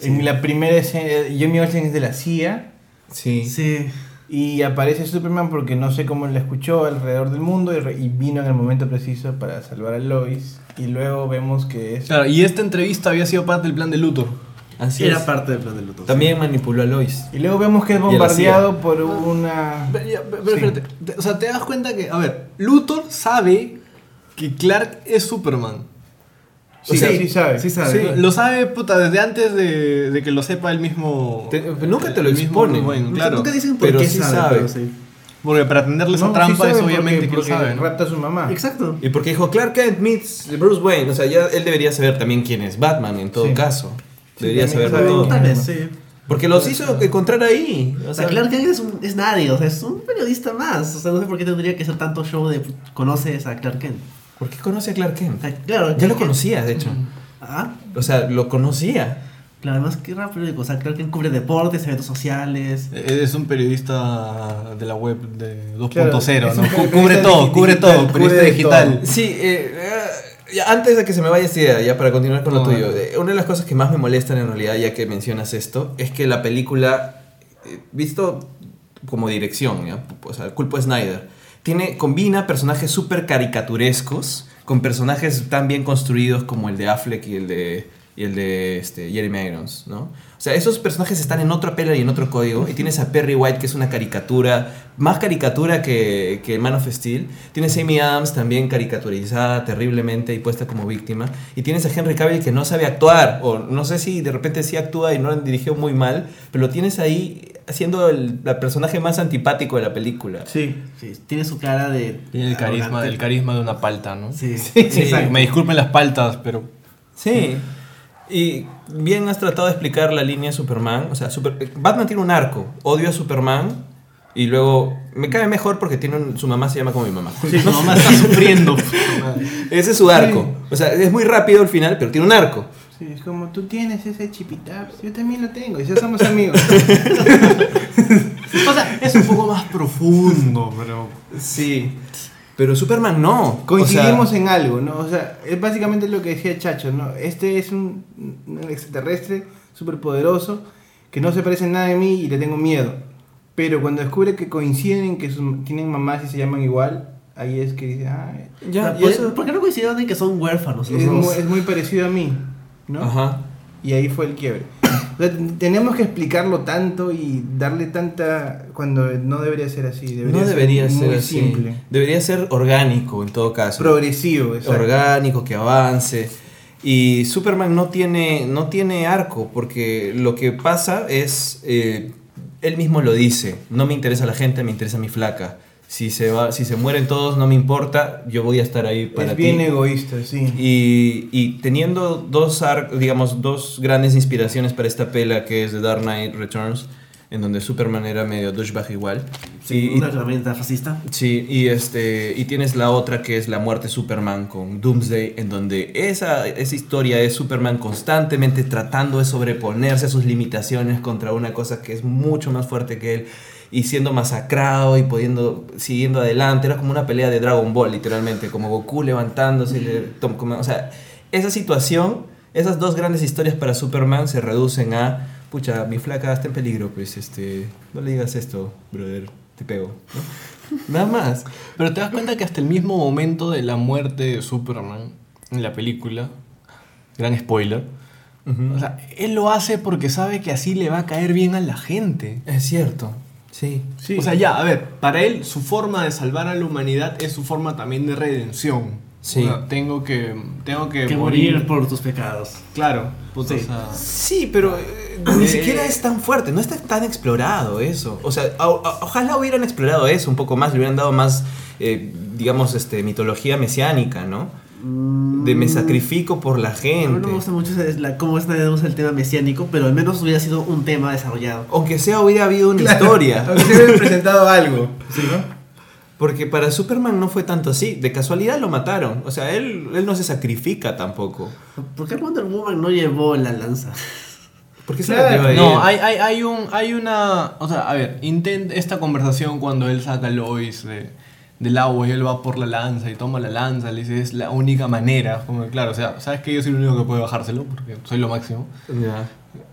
En la primera escena, Jimmy Olsen es de la CIA. Sí. Sí. Y aparece Superman porque no sé cómo la escuchó alrededor del mundo y, vino en el momento preciso para salvar a Lois. Y luego vemos que es. Claro, y esta entrevista había sido parte del plan de Luthor. Así Era es. parte del plan de Luthor. También manipuló a Lois. Y luego vemos que es bombardeado por una. Pero, ya, pero Sí. espérate, te- o sea, te das cuenta que, a ver, Luthor sabe que Clark es Superman. Sí, O sea, sí sabe. Sí sabe. Lo sabe, puta, desde antes de, de que lo sepa el mismo. Te- nunca te lo Wayne, Nunca- claro. Nunca dicen por Pero qué sí sabe, sabe. pero sí. Porque para atenderle esa No, sí trampa es porque- obviamente que lo sabe. ¿no? rapta a su mamá. Exacto. Y porque dijo Clark Kent meets Bruce Wayne. O sea, ya él debería saber también quién es Batman en todo Sí. caso. Sí, Debería también saberlo sabe todo. Tal vez, sí. Porque los hizo encontrar ahí. O sea, Clark Kent es, un- es nadie, o sea, es un periodista más. O sea, no sé por qué tendría que ser tanto show de conoces a Clark Kent. ¿Por qué conoce a Clark Kent? claro, Ya lo Kent- conocía, de hecho. Ah, O sea, lo conocía. claro, además era periódico. O sea, Clark Kent cubre deportes, eventos sociales. Eh, Es un periodista de la web de 2.0, Claro, ¿no? cubre todo, cubre todo, periodista de digital. todo. Sí, eh, eh, antes de que se me vaya esta idea, ya para continuar con lo tuyo, eh, una de las cosas que más me molestan en realidad, ya que mencionas esto, es que la película, eh, visto como dirección, ¿ya? o sea, el culpo es Snyder, tiene, combina personajes súper caricaturescos con personajes tan bien construidos como el de Affleck y el de, y el de este, Jeremy Irons, ¿no? O sea, esos personajes están en otra pela y en otro código. Y tienes a Perry White, que es una caricatura, más caricatura que, que Man of Steel. Tienes a Amy Adams, también caricaturizada terriblemente y puesta como víctima. Y tienes a Henry Cavill, que no sabe actuar, o no sé si de repente sí actúa y no lo dirigió muy mal, pero lo tienes ahí haciendo el, el personaje más antipático de la película. Sí. Sí, tiene su cara de. Tiene el carisma, arrogante. el carisma de una palta, ¿no? Sí, Sí, exacto. Me disculpen las paltas, pero Sí. Y bien has tratado de explicar la línea de Superman. O sea, Super- Batman tiene un arco. Odio a Superman. Y luego me cae mejor porque tiene un- su mamá se llama como mi mamá. Sí, mamá está sufriendo. Ese es su arco. O sea, es muy rápido al final, pero tiene un arco. Sí, es como tú tienes ese chipitaps, yo también lo tengo, y ya somos amigos. o sea, es un poco más profundo, pero. Sí. Pero Superman no. Coincidimos O sea, en algo, ¿no? O sea, es básicamente lo que decía Chacho, ¿no? Este es un, un extraterrestre súper poderoso que no se parece en nada a mí y le tengo miedo. Pero cuando descubre que coinciden, que sus- tienen mamás y se llaman igual, ahí es que dice, ah, Ya, y ¿por- ¿Por qué no coincidieron en que son huérfanos los es, dos? muy, es muy parecido a mí, ¿no? Ajá. Y ahí fue el quiebre. O sea, tenemos que explicarlo tanto y darle tanta. cuando no debería ser así. Debería no debería ser muy así. simple. Debería ser orgánico en todo caso. Progresivo, exacto. orgánico, que avance. Y Superman no tiene, no tiene arco, porque lo que pasa es, eh, él mismo lo dice, no me interesa la gente, me interesa mi flaca. Si se, va, si se mueren todos, no me importa, yo voy a estar ahí para Es ti. bien egoísta, sí. Y, y teniendo dos, digamos, dos grandes inspiraciones para esta pela, que es The Dark Knight Returns, en donde Superman era medio douchebag igual. Sí, y, una herramienta fascista. Sí, y este y tienes la otra que es la muerte Superman con Doomsday, en donde esa, esa historia es Superman constantemente tratando de sobreponerse a sus limitaciones contra una cosa que es mucho más fuerte que él y siendo masacrado y pudiendo siguiendo adelante. Era como una pelea de Dragon Ball, literalmente, como Goku levantándose. le- tom- como- o sea, esa situación, esas dos grandes historias para Superman se reducen a, pucha, mi flaca está en peligro, pues este, no le digas esto, brother, te pego. ¿no? Nada más. Pero te das cuenta que hasta el mismo momento de la muerte de Superman en la película, gran spoiler, o sea, él lo hace porque sabe que así le va a caer bien a la gente. Es cierto, sí. Sí. O sea, ya, a ver, para él su forma de salvar a la humanidad es su forma también de redención. Sí. O sea, tengo que, tengo que, Que morir por tus pecados. Claro, Sí. o sea, Sí, pero eh, ni siquiera es tan fuerte, no está tan explorado eso. O sea, ojalá hubieran explorado eso un poco más, le hubieran dado más, eh, digamos, este, mitología mesiánica, ¿no? De me sacrifico por la A mí gente. no me gusta mucho cómo está usa el tema mesiánico, pero al menos hubiera sido un tema desarrollado. Aunque sea hubiera habido una Claro, historia. Aunque se hubieran presentado algo. ¿sí, no? Porque para Superman no fue tanto así. De casualidad lo mataron. O sea, él, él no se sacrifica tampoco. ¿Por qué Wonder Woman no llevó la lanza? ¿Por qué se Claro. la lleva No, hay, hay, hay, un, hay una. O sea, a ver, intenta esta conversación cuando él saca a Lois de, del agua y él va por la lanza y toma la lanza, le dice, es la única manera. Como que, claro, o sea, sabes que yo soy el único que puede bajárselo porque soy lo máximo.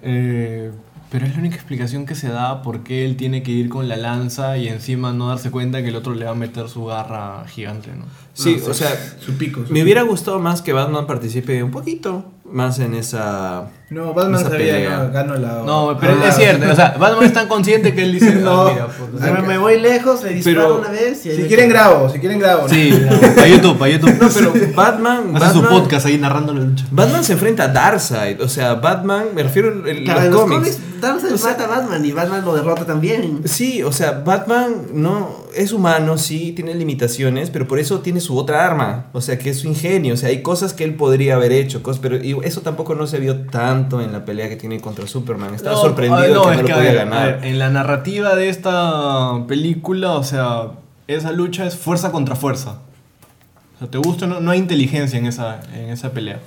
Eh, pero es la única explicación que se da por qué él tiene que ir con la lanza y encima no darse cuenta que el otro le va a meter su garra gigante, ¿no? Sí, No, o sea, Su pico. su me hubiera gustado más que Batman participe un poquito más en esa. No, Batman sabía, pelea. no, ganó la. No, pero Ah, es cierto, o sea, Batman es tan consciente que él dice, no, No. mira, puta, O sea, me voy lejos, le disparo Pero- una vez y Si me quieren quedo. grabo, si quieren grabo. ¿no? Sí, para YouTube, para YouTube. No, pero Batman. Hace su Batman- podcast ahí narrando la lucha. Batman se enfrenta a Darkseid. O sea, Batman, me refiero en Claro, los los cómics. Darkseid O sea, mata a Batman y Batman lo derrota también. Sí, o sea, Batman no es humano, sí, tiene limitaciones, pero por eso tiene su otra arma, o sea, que es su ingenio, o sea, hay cosas que él podría haber hecho, cosas, pero y eso tampoco no se vio tanto en la pelea que tiene contra Superman. Estaba No, sorprendido ver, que no lo podía ver, ganar. ver, en la narrativa de esta película, o sea, esa lucha es fuerza contra fuerza. O sea, te gusta no, no hay inteligencia en esa, en esa pelea.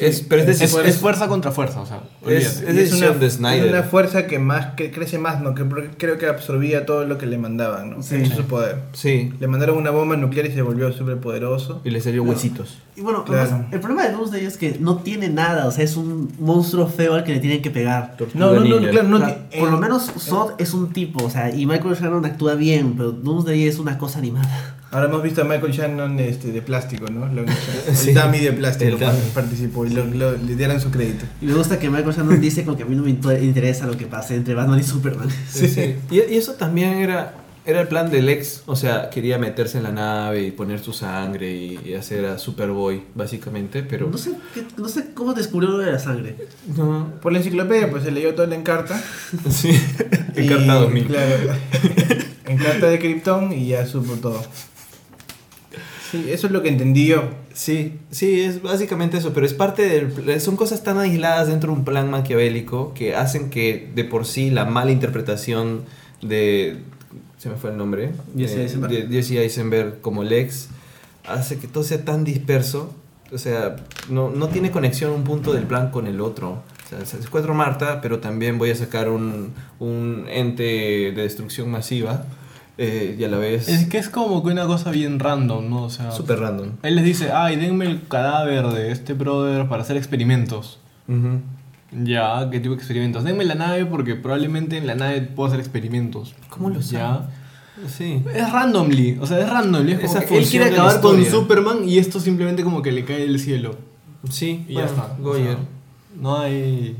Es, pero es, Es, es fuerza contra fuerza, o sea, es, una, de Snyder. una fuerza que más que crece más, ¿no? Que creo que absorbía todo lo que le mandaban, ¿no? Sí. Su poder. Sí, Le mandaron una bomba nuclear y se volvió súper poderoso. y le salió huesitos. Y bueno, Claro. además, el problema de Doomsday es que no tiene nada, o sea, es un monstruo feo al que le tienen que pegar. No, no, no, claro, no. O sea, ti- por lo menos Zod es un tipo, o sea, y Michael Shannon actúa bien, pero Doomsday es una cosa animada. Ahora hemos visto a Michael Shannon este, de plástico, ¿no? Lo- Sí. El dummy de plástico El dummy. participó lo, lo- le dieron su crédito. Y me gusta que Michael Shannon dice como que a mí no me inter- interesa lo que pase entre Batman y Superman. Sí, sí. Y, y eso también era, era el plan del ex. O sea, quería meterse en la nave y poner su sangre y, y hacer a Superboy, básicamente. Pero No sé, qué- no sé cómo descubrió lo de la sangre. no. Por la enciclopedia, pues se leyó toda la encarta. Sí. Encarta 2000. Claro. encarta de Krypton y ya supo todo. Sí, eso es lo que entendí yo. Sí, sí, es básicamente eso, pero es parte del... Son cosas tan aisladas dentro de un plan maquiavélico que hacen que de por sí la mala interpretación de... Se me fue el nombre. Jesse eh, Eisenberg. de Jesse Eisenberg como Lex hace que todo sea tan disperso. O sea, no, no tiene conexión un punto del plan con el otro. O sea, se encuentro Marta, pero también voy a sacar un, un ente de destrucción masiva eh, y a la vez Es que es como que una cosa bien random, ¿no? O sea, súper random. él les dice, ay, denme el cadáver de este brother para hacer experimentos. Ya, ¿qué tipo de experimentos? Denme la nave porque probablemente en la nave puedo hacer experimentos. ¿Cómo lo Ya. Sí. Es randomly, o sea, es randomly. Es como él quiere acabar con. Superman y esto simplemente como que le cae del cielo. Sí, Y ya está. Goyer. O No hay.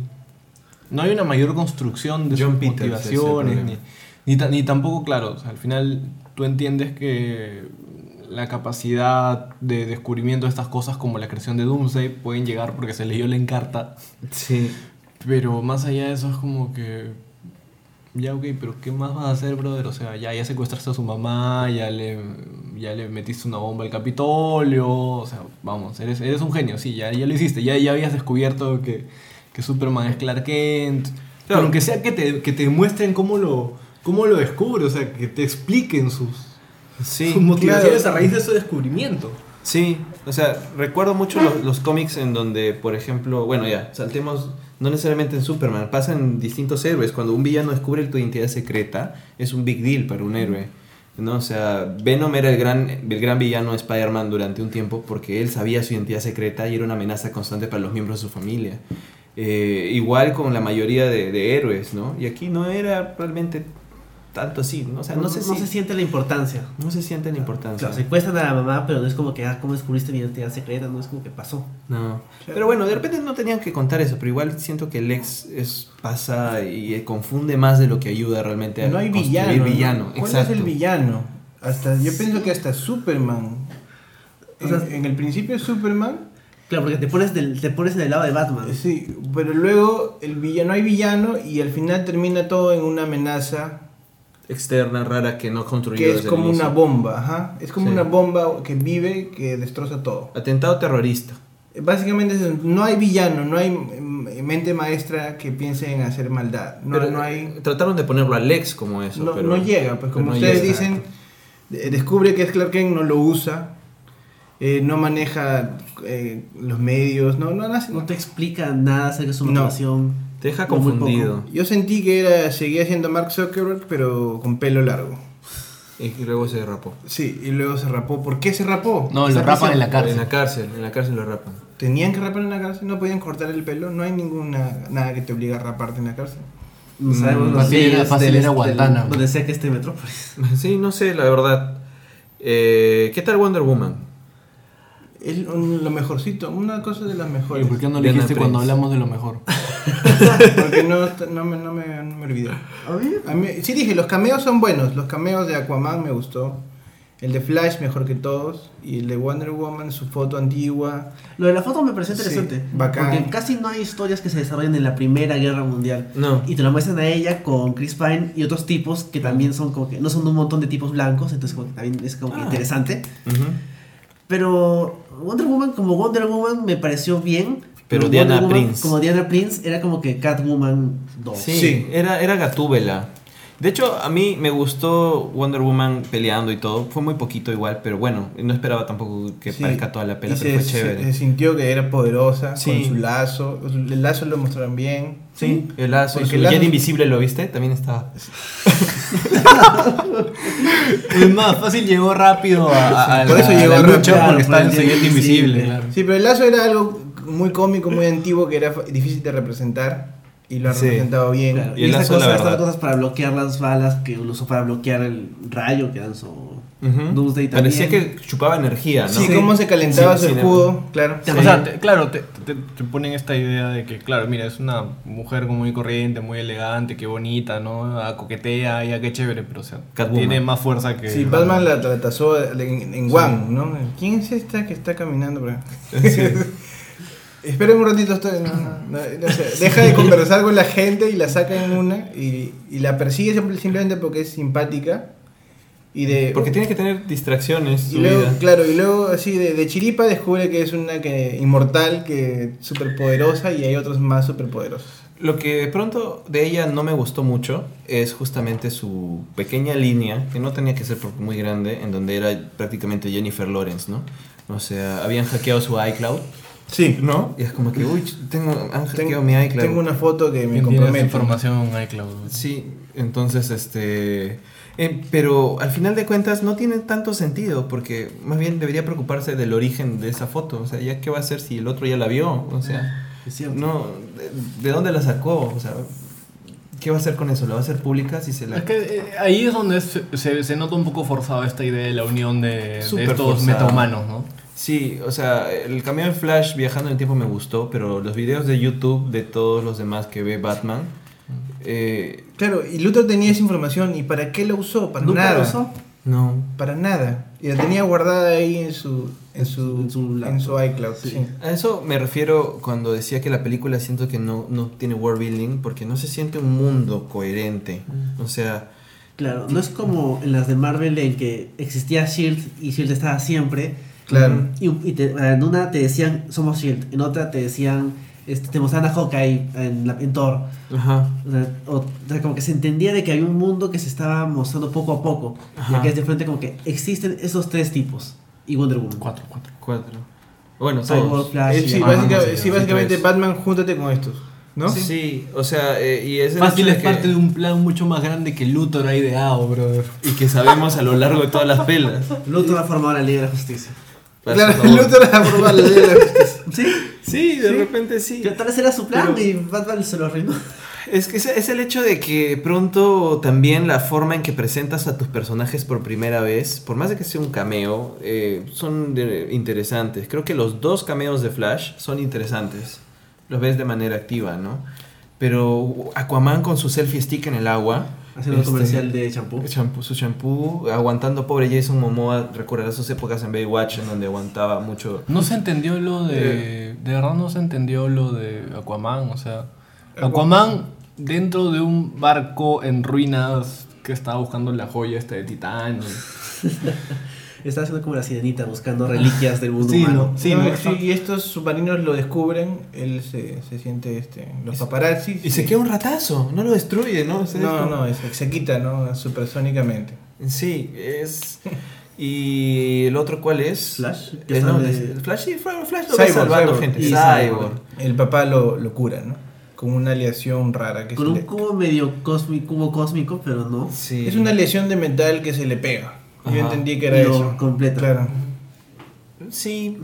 No hay una mayor construcción de John sus motivaciones. Ni, ni, ni tampoco, claro, o sea, al final tú entiendes que la capacidad de descubrimiento de estas cosas como la creación de Doomsday pueden llegar porque se leyó la encarta. Sí. Pero más allá de eso es como que. Ya, ok, pero ¿qué más vas a hacer, brother? O sea, ya, ya secuestraste a su mamá, ya le, ya le metiste una bomba al Capitolio. O sea, vamos, eres, eres un genio, sí, ya, ya lo hiciste. Ya, ya habías descubierto que, que Superman es Clark Kent. Pero aunque sea que te, que te muestren cómo lo, cómo lo descubre, o sea, que te expliquen sus, Sí, sus motivaciones claro. a raíz de su descubrimiento. Sí, o sea, recuerdo mucho los, los cómics en donde, por ejemplo, bueno, ya, saltemos, no necesariamente en Superman, pasa en distintos héroes. Cuando un villano descubre tu identidad secreta, es un big deal para un héroe. ¿no? O sea, Venom era el gran, el gran villano de Spider-Man durante un tiempo porque él sabía su identidad secreta y era una amenaza constante para los miembros de su familia. Eh, igual con la mayoría de, de héroes, ¿no? Y aquí no era realmente tanto así, ¿no? O sea, no, sé si... se siente la importancia. no se siente la importancia. Claro, secuestran a la mamá, pero no es como que, ah, ¿cómo descubriste mi identidad secreta? No es como que pasó. No. Pero bueno, de repente no tenían que contar eso, pero igual siento que Lex es, pasa y confunde más de lo que ayuda realmente a No hay construir villano. ¿no? villano. ¿Cuál Exacto. es el villano? Hasta, yo pienso que hasta Superman. O sea, en, en el principio Superman, Claro, porque te pones, del, te pones en el lado de Batman. sí, pero luego el villano, no hay villano y al final termina todo en una amenaza Externa, rara, que no construyó que es desde como una bomba, ajá. Es como Sí. una bomba que vive, que destroza todo. Atentado terrorista. Básicamente no hay villano, no hay mm, mente maestra que piense en hacer maldad. No, pero no hay... Trataron de ponerlo a Lex como eso, No, pero... no llega, pues como no ustedes dicen, de- descubre que es Clark Kent, no lo usa, eh, no maneja eh, los medios, no, no hace- No te explica nada acerca de su No. motivación. Te deja confundido. Yo sentí que era, seguía siendo Mark Zuckerberg, pero con pelo largo. Y luego se derrapó. Sí, y luego se rapó. ¿Por qué se rapó? No, lo rapan en la En cárcel. la cárcel, en la cárcel lo rapan. Tenían que rapar en la cárcel, no podían cortar el pelo, no hay ninguna nada que te obligue a raparte en la cárcel. No sabemos Mm, era- fácil era Guantánamo. Donde sea que esté Metrópolis. Sí, no sé, la verdad. Eh, ¿Qué tal Wonder Woman? Es lo mejorcito, una cosa de las ¿Y mejores. por qué no lo dijiste cuando hablamos de lo mejor? Porque no, no, me, no, me, no me olvidé. A mí, sí dije, los cameos son buenos. Los cameos de Aquaman me gustó. El de Flash mejor que todos. Y el de Wonder Woman, su foto antigua. Lo de la foto me pareció Sí, interesante. bacán. Porque casi no hay historias que se desarrollen en la Primera Guerra Mundial. No. Y te lo muestran a ella con Chris Pine y otros tipos que también son como que no son un montón de tipos blancos, entonces como que también es como que Ah. interesante. Pero Wonder Woman como Wonder Woman me pareció bien. Pero Wonder Diana Woman Prince. Como Diana Prince era como que Catwoman 2. Sí, Sí. Era, era Gatúbela. De hecho, a mí me gustó Wonder Woman peleando y todo. Fue muy poquito igual, pero bueno, no esperaba tampoco que Sí. parezca toda la pela, Y pero se, fue chévere. se- sintió que era poderosa Sí. con su lazo. El lazo lo mostraron bien. Sí, el lazo. y Porque su el lazo- invisible, ¿lo viste? También estaba. Es más, fácil llegó rápido a, a- Por a eso la llegó lucha rápido. porque estaba en su el invisible, invisible. Sí, pero el lazo era algo muy cómico, muy antiguo, que era difícil de representar. Y lo ha Sí. representado bien. Claro, Y Y, esta estas verdad. cosas para bloquear las balas que lo usó para bloquear el rayo que lanzó Ujú. Doomsday también. Parecía que chupaba energía, ¿no? Sí, cómo se calentaba Sí, su sí, escudo, claro. Sí. O sea, te- claro, te, te- te ponen esta idea de que, claro, mira, es una mujer muy corriente, muy elegante, qué bonita, ¿no? Ah, coquetea, ya qué chévere, pero o sea, Catwoman. tiene más fuerza que... Sí, Batman la, la tasó en, en Wang, ¿no? ¿Quién es esta que está caminando por? Esperen un ratito, estoy, no, no, no, no sé. deja de conversar con la gente y la saca en una y, y la persigue simple- simplemente porque es simpática y de Porque tiene que tener distracciones. y su luego vida. claro y luego así de, de chiripa descubre que es una que inmortal que súper poderosa y hay otros más súper poderosos Lo que de pronto de ella no me gustó mucho es justamente su pequeña línea, que no tenía que ser muy grande, en donde era prácticamente Jennifer Lawrence, ¿no? O sea, habían hackeado su iCloud, sí ¿no? Y es como que, uy, tengo, han hackeado tengo, mi iCloud. tengo una foto que me ¿Quién tiene esa compromete información en iCloud? Sí, entonces, este... eh, pero al final de cuentas no tiene tanto sentido, porque más bien debería preocuparse del origen de esa foto. O sea, ¿ya qué va a hacer si el otro ya la vio? O sea, cierto. no, ¿de, de dónde la sacó? O sea, ¿qué va a hacer con eso? ¿La va a hacer pública si se la... Es que eh, ahí es donde es- se, se nota un poco forzado esta idea de la unión de, de estos metahumanos, ¿no? Sí, o sea, el cameo de Flash viajando en el tiempo me gustó, pero los videos de YouTube de todos los demás que ve Batman, eh, Claro, y Luthor tenía esa información, ¿y para qué la usó? Para ¿Nunca nada. lo usó? no. Para nada. Y la tenía guardada ahí en su, en su, En su laptop. en su iCloud. Sí. sí. A eso me refiero cuando decía que la película siento que no, no tiene world building porque no se siente un mundo coherente. O sea, Claro, no es como en las de Marvel en que existía Shield y Shield estaba siempre. Claro. Y, y te- en una te decían somos Shield, en otra te decían este, te mostraban a Hawkeye en, la, en Thor. ajá. O sea, o- o sea, como que se entendía de que había un mundo que se estaba mostrando poco a poco. Ajá. Ya que es de frente como que existen esos tres tipos. Y Wonder Woman. Cuatro, cuatro. Cuatro. Bueno, Cyborg, todos. Flash Eh, sí, básica- sí, sí, sí, básicamente. Batman, júntate con estos. ¿no? Sí. o sea, eh, y es Fácil es de parte que, de un plan mucho más grande que Luthor ha ideado, brother. y que sabemos a lo largo de todas las pelas. Luthor ha formado la Liga de la Justicia. Claro. Luthor aprobó la ley de la justicia. Sí, Sí, de Sí. repente sí. que tal vez era su plan Pero- y Batman se lo arruinó. Es que es, es el hecho de que pronto también la forma en que presentas a tus personajes por primera vez, por más de que sea un cameo, eh, son de- interesantes. Creo que los dos cameos de Flash son interesantes. Los ves de manera activa, ¿no? Pero Aquaman con su selfie stick en el agua. Haciendo un este, comercial de champú. champú- su shampoo, aguantando pobre Jason Momoa, recordará sus épocas en Baywatch en donde aguantaba mucho. No se entendió lo de. De verdad no se entendió lo de Aquaman. O sea, Aquaman dentro de un barco en ruinas que estaba buscando la joya esta de Titán. Está haciendo como la sirenita buscando reliquias del mundo Sí, humano. ¿no? Sí, No, no, sí, y estos submarinos lo descubren, él se, se siente este, los paparazzi. Y se queda un ratazo, no lo destruye, ¿no? Es No, no, es- se quita, ¿no? Supersónicamente. Sí, es. ¿Y el otro cuál es? Flash, Eh, no, de- es- Flash, sí, Flash Flash lo Cyborg, salvando Cyborg. gente. Cyborg. Cyborg. El papá lo, lo cura, ¿no? Con una aleación rara. Que Con se un le- cubo medio cósmico, cubo cósmico, pero no. Sí. Es una aleación de metal que se le pega. Yo Ajá. entendí que era lo eso. completa. Claro. Sí.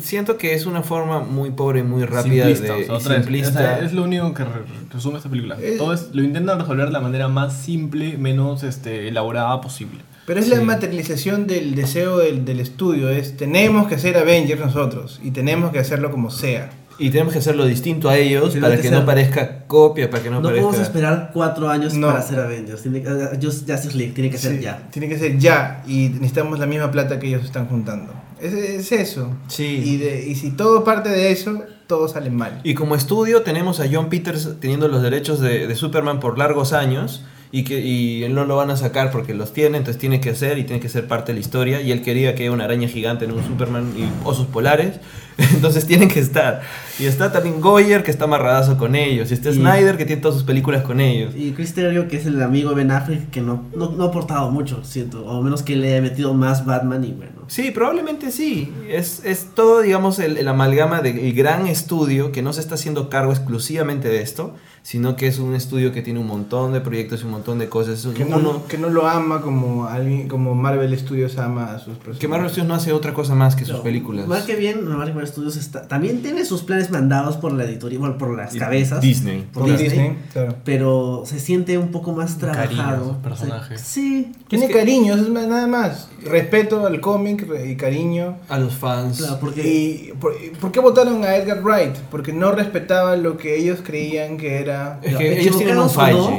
Siento que es una forma muy pobre y muy rápida simplista, de, o sea, simplista. o sea, es lo único que re- resume esta película. Eh. Todo es, lo intentan resolver de la manera más simple, menos este, elaborada posible. Pero es la materialización del deseo del, del estudio. Es tenemos que hacer Avengers nosotros. Y tenemos que hacerlo como sea. Y tenemos que hacerlo distinto a ellos Tiene para que que no parezca copia, para que no, No, podemos parezca. esperar cuatro años No. para hacer Avengers. Tiene, que- Just- Justice League tiene que ser Sí, ya. Tiene que ser ya. Y necesitamos la misma plata que ellos están juntando. Es, es eso. Sí. Y, de- y si todo parte de eso, todo sale mal. Y como estudio tenemos a John Peters teniendo los derechos de, de Superman por largos años y que y él no lo van a sacar porque los tiene, entonces tiene que ser y tiene que ser parte de la historia y él quería que haya una araña gigante en un Superman y osos polares, entonces tienen que estar. Y está también Goyer que está amarradazo con ellos y está Y- Snyder que tiene todas sus películas con ellos. Y Chris Terrio, que es el amigo de Ben Affleck, que no, no, no ha aportado mucho, siento. O menos que le haya metido más Batman y bueno. Sí, probablemente sí. Es, es todo, digamos, el, el amalgama del gran estudio que no se está haciendo cargo exclusivamente de esto, sino que es un estudio que tiene un montón de proyectos y un montón de cosas. Que no, uno- que no lo ama como alguien como Marvel Studios ama a sus personajes. que Marvel Studios no hace otra cosa más que sus No, películas. Mal que bien, Marvel Studios está, también tiene sus planes mandados por la editorial, bueno, por las cabezas. Disney. Por Por Disney. Disney, claro. Pero se siente un poco más Cariño a trabajado. sus personajes. O sea, sí, Tiene Es que- cariño, eso es más- nada más. Respeto al cómic y cariño. A los fans. claro, porque ¿Y por, por qué votaron a Edgar Wright? Porque no respetaba lo que ellos creían que era... Es que ellos tienen un o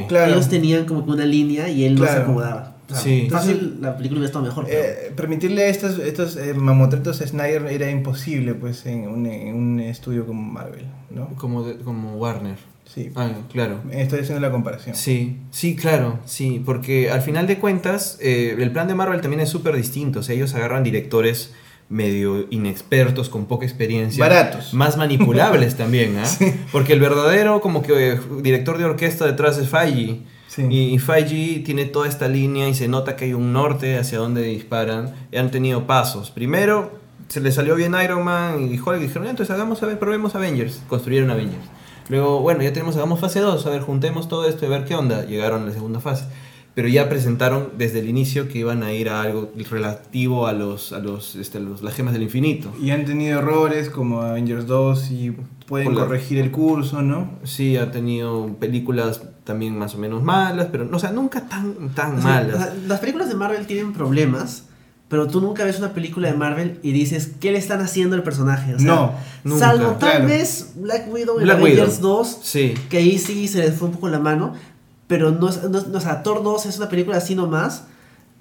no. Claro. Ellos tenían como que una línea y él no se acomodaba. O sea, Sí. Fácil, la película hubiera estado mejor. pero- Eh, permitirle a estos, estos eh, mamotretos a Snyder era imposible pues en un, en un estudio como Marvel, ¿no? Como, de- como Warner. Sí. Ah, claro. Estoy haciendo la comparación. Sí, sí, claro, sí, porque al final de cuentas eh, el plan de Marvel también es súper distinto, o sea, ellos agarran directores medio inexpertos, con poca experiencia. Baratos. Más manipulables también, ¿ah? Porque el verdadero como que eh, director de orquesta detrás es. Sí. Y, y Feige tiene toda esta línea y se nota que hay un norte hacia donde disparan. Y han tenido pasos. Primero, se le salió bien Iron Man y Hulk. Dijeron, "Ya, entonces hagamos, a ver, probemos Avengers. Construyeron Avengers. Luego, bueno, ya tenemos, hagamos fase 2. A ver, juntemos todo esto y a ver qué onda. Llegaron a la segunda fase. Pero ya presentaron desde el inicio que iban a ir a algo relativo a los, a los, este, los las gemas del infinito. Y han tenido errores como Avengers 2 y pueden Por la- corregir el curso, ¿no? Sí, ha tenido películas también más o menos malas, pero, no, o sea, nunca tan, tan O sea, malas. o sea, las películas de Marvel tienen problemas, pero tú nunca ves una película de Marvel y dices, ¿qué le están haciendo al personaje? O sea, No, nunca, Salvo tal claro. vez Black Widow en Black Avengers Widow. 2, Sí. que ahí sí se les fue un poco la mano, pero no, es- no, o sea, Thor 2 es una película así nomás,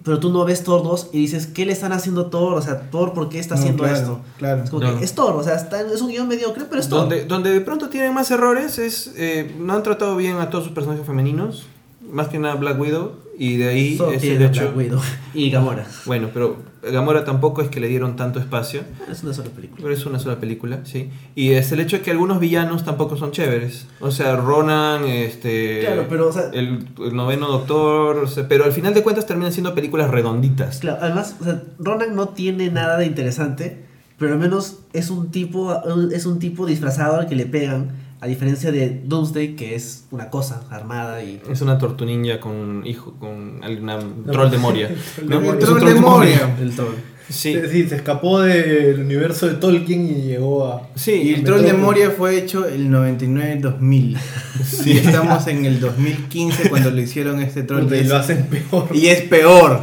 pero tú no ves Thor 2 y dices, ¿qué le están haciendo Thor? O sea, Thor, ¿por qué está No, haciendo claro, esto? claro. Es como No. que es Thor, o sea, está- es un guion mediocre, pero es Thor. Donde, donde de pronto tienen más errores es. eh, no han tratado bien a todos sus personajes femeninos. Más que nada Black Widow. Y de ahí Solo es tiene el a hecho. Black Widow y Gamora. Bueno, pero Gamora tampoco es que le dieron tanto espacio. Es una sola película. Pero es una sola película, sí. Y es el hecho de que algunos villanos tampoco son chéveres. O sea, Ronan, este. Claro, pero, o sea- el, el noveno doctor. o sea, pero al final de cuentas terminan siendo películas redonditas. Claro, además, o sea, Ronan no tiene nada de interesante, pero al menos es un tipo, es un tipo disfrazado al que le pegan, a diferencia de Doomsday, que es una cosa armada y... Es una tortunilla con hijo, con alguna troll de Moria. ¿no? El Es troll troll de Moria. El troll. Sí. Sí, sí, se escapó del universo de Tolkien y llegó a. Sí, Y el troll de Moria fue hecho el 99-2000. Y estamos en el 2015 cuando le hicieron este troll. Y y es, lo hacen peor. y es peor.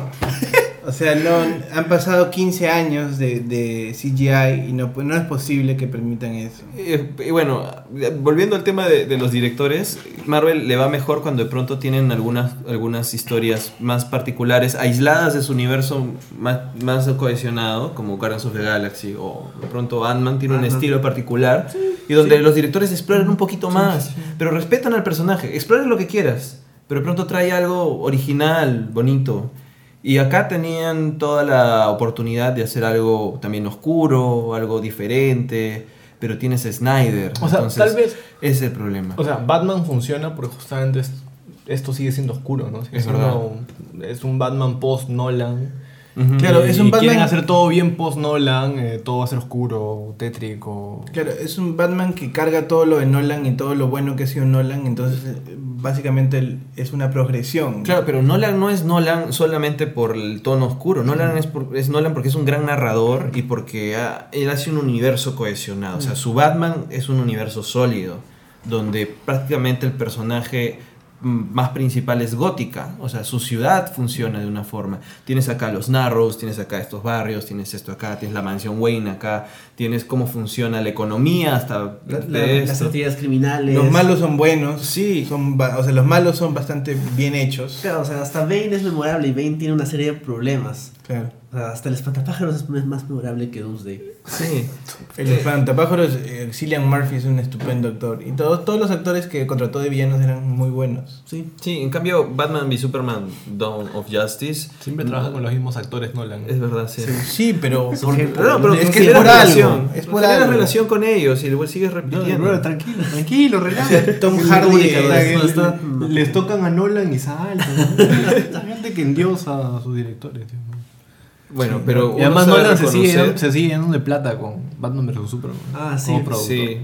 O sea, no, han pasado 15 años de, de CGI y no, no es posible que permitan eso. Eh, Y bueno, volviendo al tema de, de los directores, Marvel le va mejor cuando de pronto tienen algunas, algunas historias más particulares, aisladas de su universo más, más cohesionado, como Guardians of the Galaxy, o de pronto Ant-Man tiene un Ajá. estilo particular, y donde los directores exploran un poquito más, pero respetan al personaje, exploren lo que quieras, pero de pronto trae algo original, bonito. Y acá tenían toda la oportunidad de hacer algo también oscuro, algo diferente, pero tienes Snyder. O sea, entonces, tal vez- es el problema. O sea, Batman funciona porque justamente es- esto sigue siendo oscuro, ¿no? Sigue Es siendo es un Batman post Claro, es un y quieren Batman- hacer todo bien post Nolan, eh, todo va a ser oscuro, tétrico. Claro, es un Batman que carga todo lo de Nolan y todo lo bueno que ha sido Nolan, entonces eh, básicamente es una progresión. Claro, pero Nolan no es Nolan solamente por el tono oscuro. Nolan es, por- es Nolan porque es un gran narrador y porque ha- él hace un universo cohesionado. O sea, su Batman es un universo sólido, donde prácticamente el personaje más principal es gótica. O sea, su ciudad funciona de una forma. Tienes acá los Narrows, tienes acá estos barrios, tienes esto acá, tienes la mansión Wayne acá, tienes cómo funciona la economía hasta La- de la- Las actividades criminales. Los malos son buenos, Sí. son o sea, los malos son bastante bien hechos. Claro, o sea, hasta Bane es memorable y Bane tiene una serie de problemas. Claro. O sea, hasta el espantapájaros es más memorable que Doomsday. Sí. El espantapájaros, eh, Cillian Murphy es un estupendo actor. Y todos, todos los actores que contrató de villanos eran muy buenos. Sí. Sí, en cambio Batman v Superman Dawn of Justice Siempre trabajan con los mismos actores Nolan. es verdad, sí. Sí, pero, gente- No, pero es que es genera por algo. relación, Es por algo. relación con ellos y luego sigues No, repitiendo. bro, tranquilo, tranquilo, relaja. Tom Es Hardy ¿no? No Les tocan a Nolan y saltan. ¿no? Hay gente que endiosa a sus directores. tío. Bueno, pero y además Nolan se sigue, se sigue llenando de plata con Batman vs Superman. Ah, sí. Como. Sí,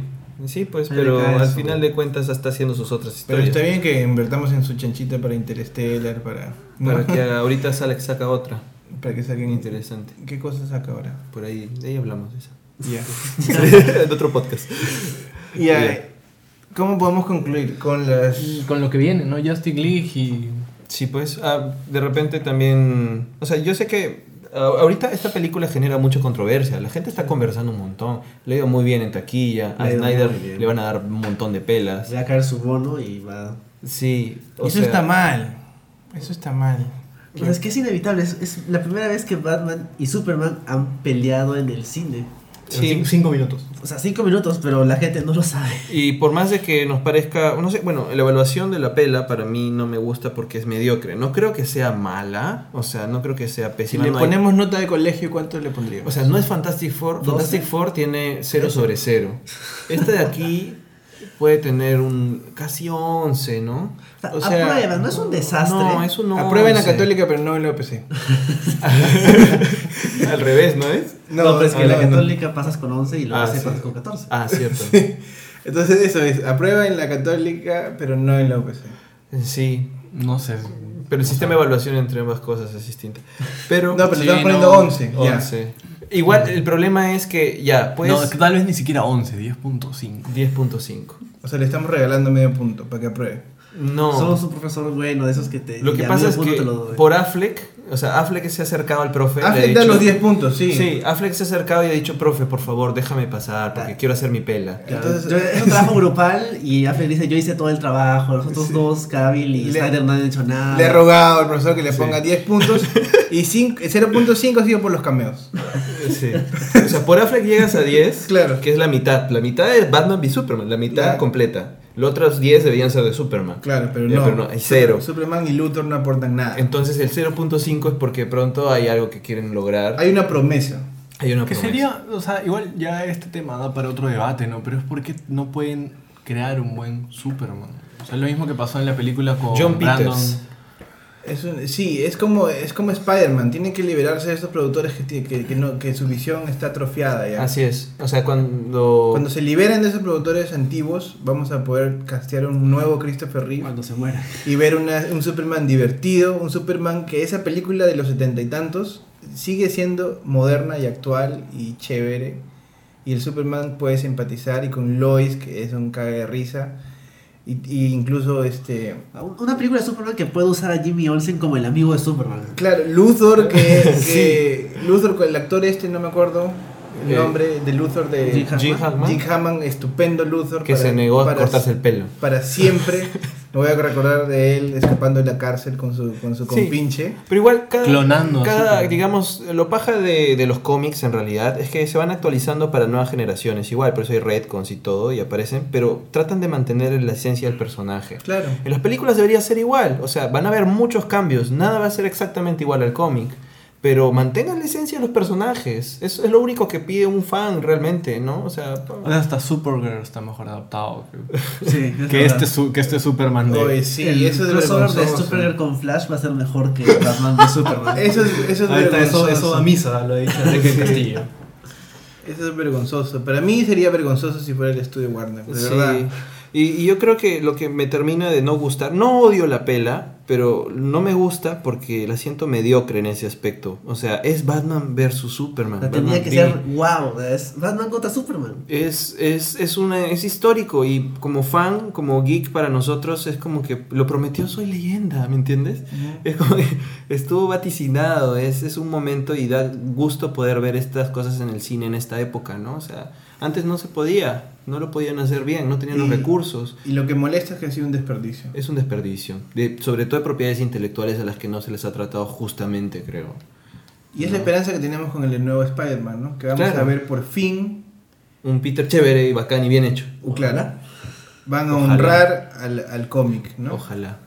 sí, pues, pero al final de cuentas está haciendo sus otras Pero historias. está bien que invertamos en su chanchita para Interstellar, para, Para que ahorita sale, saca otra. para que saquen Interesante. ¿Qué cosa saca ahora? Por ahí, de ahí hablamos de eso. Ya. en otro podcast. Ya. ¿Cómo podemos concluir con las Y con lo que viene, ¿no? Justice League y. Sí, pues, ah, de repente también. O sea, yo sé que. Ah, ahorita esta película genera mucha controversia. La gente está conversando un montón. Le ha ido muy bien en taquilla. A Le Snyder le van a dar un montón de pelas. Va a caer su bono y va. Sí. o Eso sea, está mal. Eso está mal. Sea, es que es inevitable. Es, es la primera vez que Batman y Superman han peleado en el cine. Sí. Cinco, minutos. O sea, cinco minutos, pero la gente no lo sabe. Y por más de que nos parezca, no sé, bueno, la evaluación de la pela para mí no me gusta porque es mediocre. No creo que sea mala, o sea, no creo que sea Si pésima. le no hay- ponemos nota de colegio, ¿cuánto le pondríamos? o sea, no es Fantastic Four. Fantastic Four tiene 0 sobre 0. Esta de aquí puede tener un casi 11, ¿no? O sea, aprueba, no es un desastre. No, es un 11. Aprueba en la católica, pero no en la OPC. Al revés, ¿no es? No, pero es que no, la no. católica pasas con 11 y la Ah, base sí. pasas con 14. Ah, cierto. Entonces eso es, aprueba en la católica, pero no en la OPC. Sí. No sé. Pero el sistema de evaluación entre ambas cosas es distinto. Pero... No, pero Sí, le estamos poniendo no, 11. ya. 11. Igual, el problema es que ya, pues... no, es que tal vez ni siquiera 11, 10.5. 10.5. O sea, le estamos regalando medio punto para que apruebe. No. Somos un profesor bueno, de esos que te. Lo que pasa es que te lo doy. por Affleck O sea, Affleck se ha acercado al profe. le ha Affleck da dicho- los 10 puntos, sí. Sí, Affleck se ha acercado y ha dicho, profe, por favor, déjame pasar porque Ah. quiero hacer mi pela. Entonces- Yo- es un trabajo grupal y Affleck dice, yo hice todo el trabao, los otros dos, Cavill y Snyder no han hecho nada. Le he rogado al profesor que le Sí. ponga 10 puntos y cinco- 0.5 ha sido por los cameos. Sí. O sea, por Affleck llegas a 10, Claro. que es la mitad. La mitad es Batman v Superman, la mitad Claro. completa. Los otros 10 deberían ser de Superman. Claro, pero Ya, no. pero no, hay cero. Superman y Luthor no aportan nada. Entonces el 0.5 es porque pronto hay algo que quieren lograr. Hay una promesa. Hay una Que promesa. sería, o sea, igual ya este tema da para otro debate, ¿no? Pero es porque no pueden crear un buen Superman. O sea, lo mismo que pasó en la película con John Brandon. Es un- sí, es como, es como Spider-Man. Tienen que liberarse de estos productores que, que, que no, que su visión está atrofiada ya. Así es. O sea, cuando... Cuando se liberen de esos productores antiguos, vamos a poder castear un nuevo Christopher Reeve Cuando se muera. y ver una- un Superman divertido, un Superman que esa película de los setenta y tantos sigue siendo moderna y actual y chévere. Y el Superman puede simpatizar y con Lois, que es un cague de risa. Y, y incluso este... Una película de Superman que puede usar a Jimmy Olsen como el amigo de Superman. Claro, Luthor, que, que Luthor, el actor este, no me acuerdo el Eh, nombre de Luthor de Jim Hackman. Jim Hammond, estupendo Luthor. que para- se negó a cortarse el pelo. Para siempre. Me voy a recordar de él escapando de la cárcel con su, con su Sí. compinche. Pero igual cada, Clonando cada digamos, lo paja de, de los cómics en realidad es que se van actualizando para nuevas generaciones. Igual, por eso hay retcons y todo y aparecen, pero tratan de mantener la esencia del personaje. Claro. En las películas debería ser igual, o sea, van a haber muchos cambios, nada va a ser exactamente igual al cómic, pero mantengan la esencia de los personajes, eso es lo único que pide un fan realmente, ¿no? O sea, hasta Supergirl está mejor adaptado que, Sí, es que, este, su- que este Superman de... Oye, sí, el eso es crossover de. Supergirl con Flash va a ser mejor que Batman de Superman. Eso es, eso es está, eso, vergonzoso. eso da misa, lo ha dicho Enrique Castillo. Eso es vergonzoso. Para mí sería vergonzoso si fuera el estudio Warner. De Sí. verdad. Y, y yo creo que lo que me termina de no gustar, no odio la pela, pero no me gusta porque la siento mediocre en ese aspecto. O sea, es Batman versus Superman. Tendría Batman que v- ser wow, es Batman contra Superman. Es, es, es, una, es histórico y como fan, como geek para nosotros es como que lo prometió soy leyenda, ¿me entiendes? Es como que estuvo vaticinado, es, es un momento y da gusto poder ver estas cosas en el cine en esta época, ¿no? O sea, antes no se podía, no lo podían hacer bien, no tenían los recursos. Y lo que molesta es que ha sido un desperdicio. Es un desperdicio, de, sobre todo de propiedades intelectuales a las que no se les ha tratado justamente, creo. Y es la esperanza que tenemos con el nuevo Spider-Man, ¿no? Que vamos Claro. a ver por fin, Un Peter chévere y bacán y bien hecho. claro, van a Ojalá. honrar al, al cómic, ¿no? Ojalá.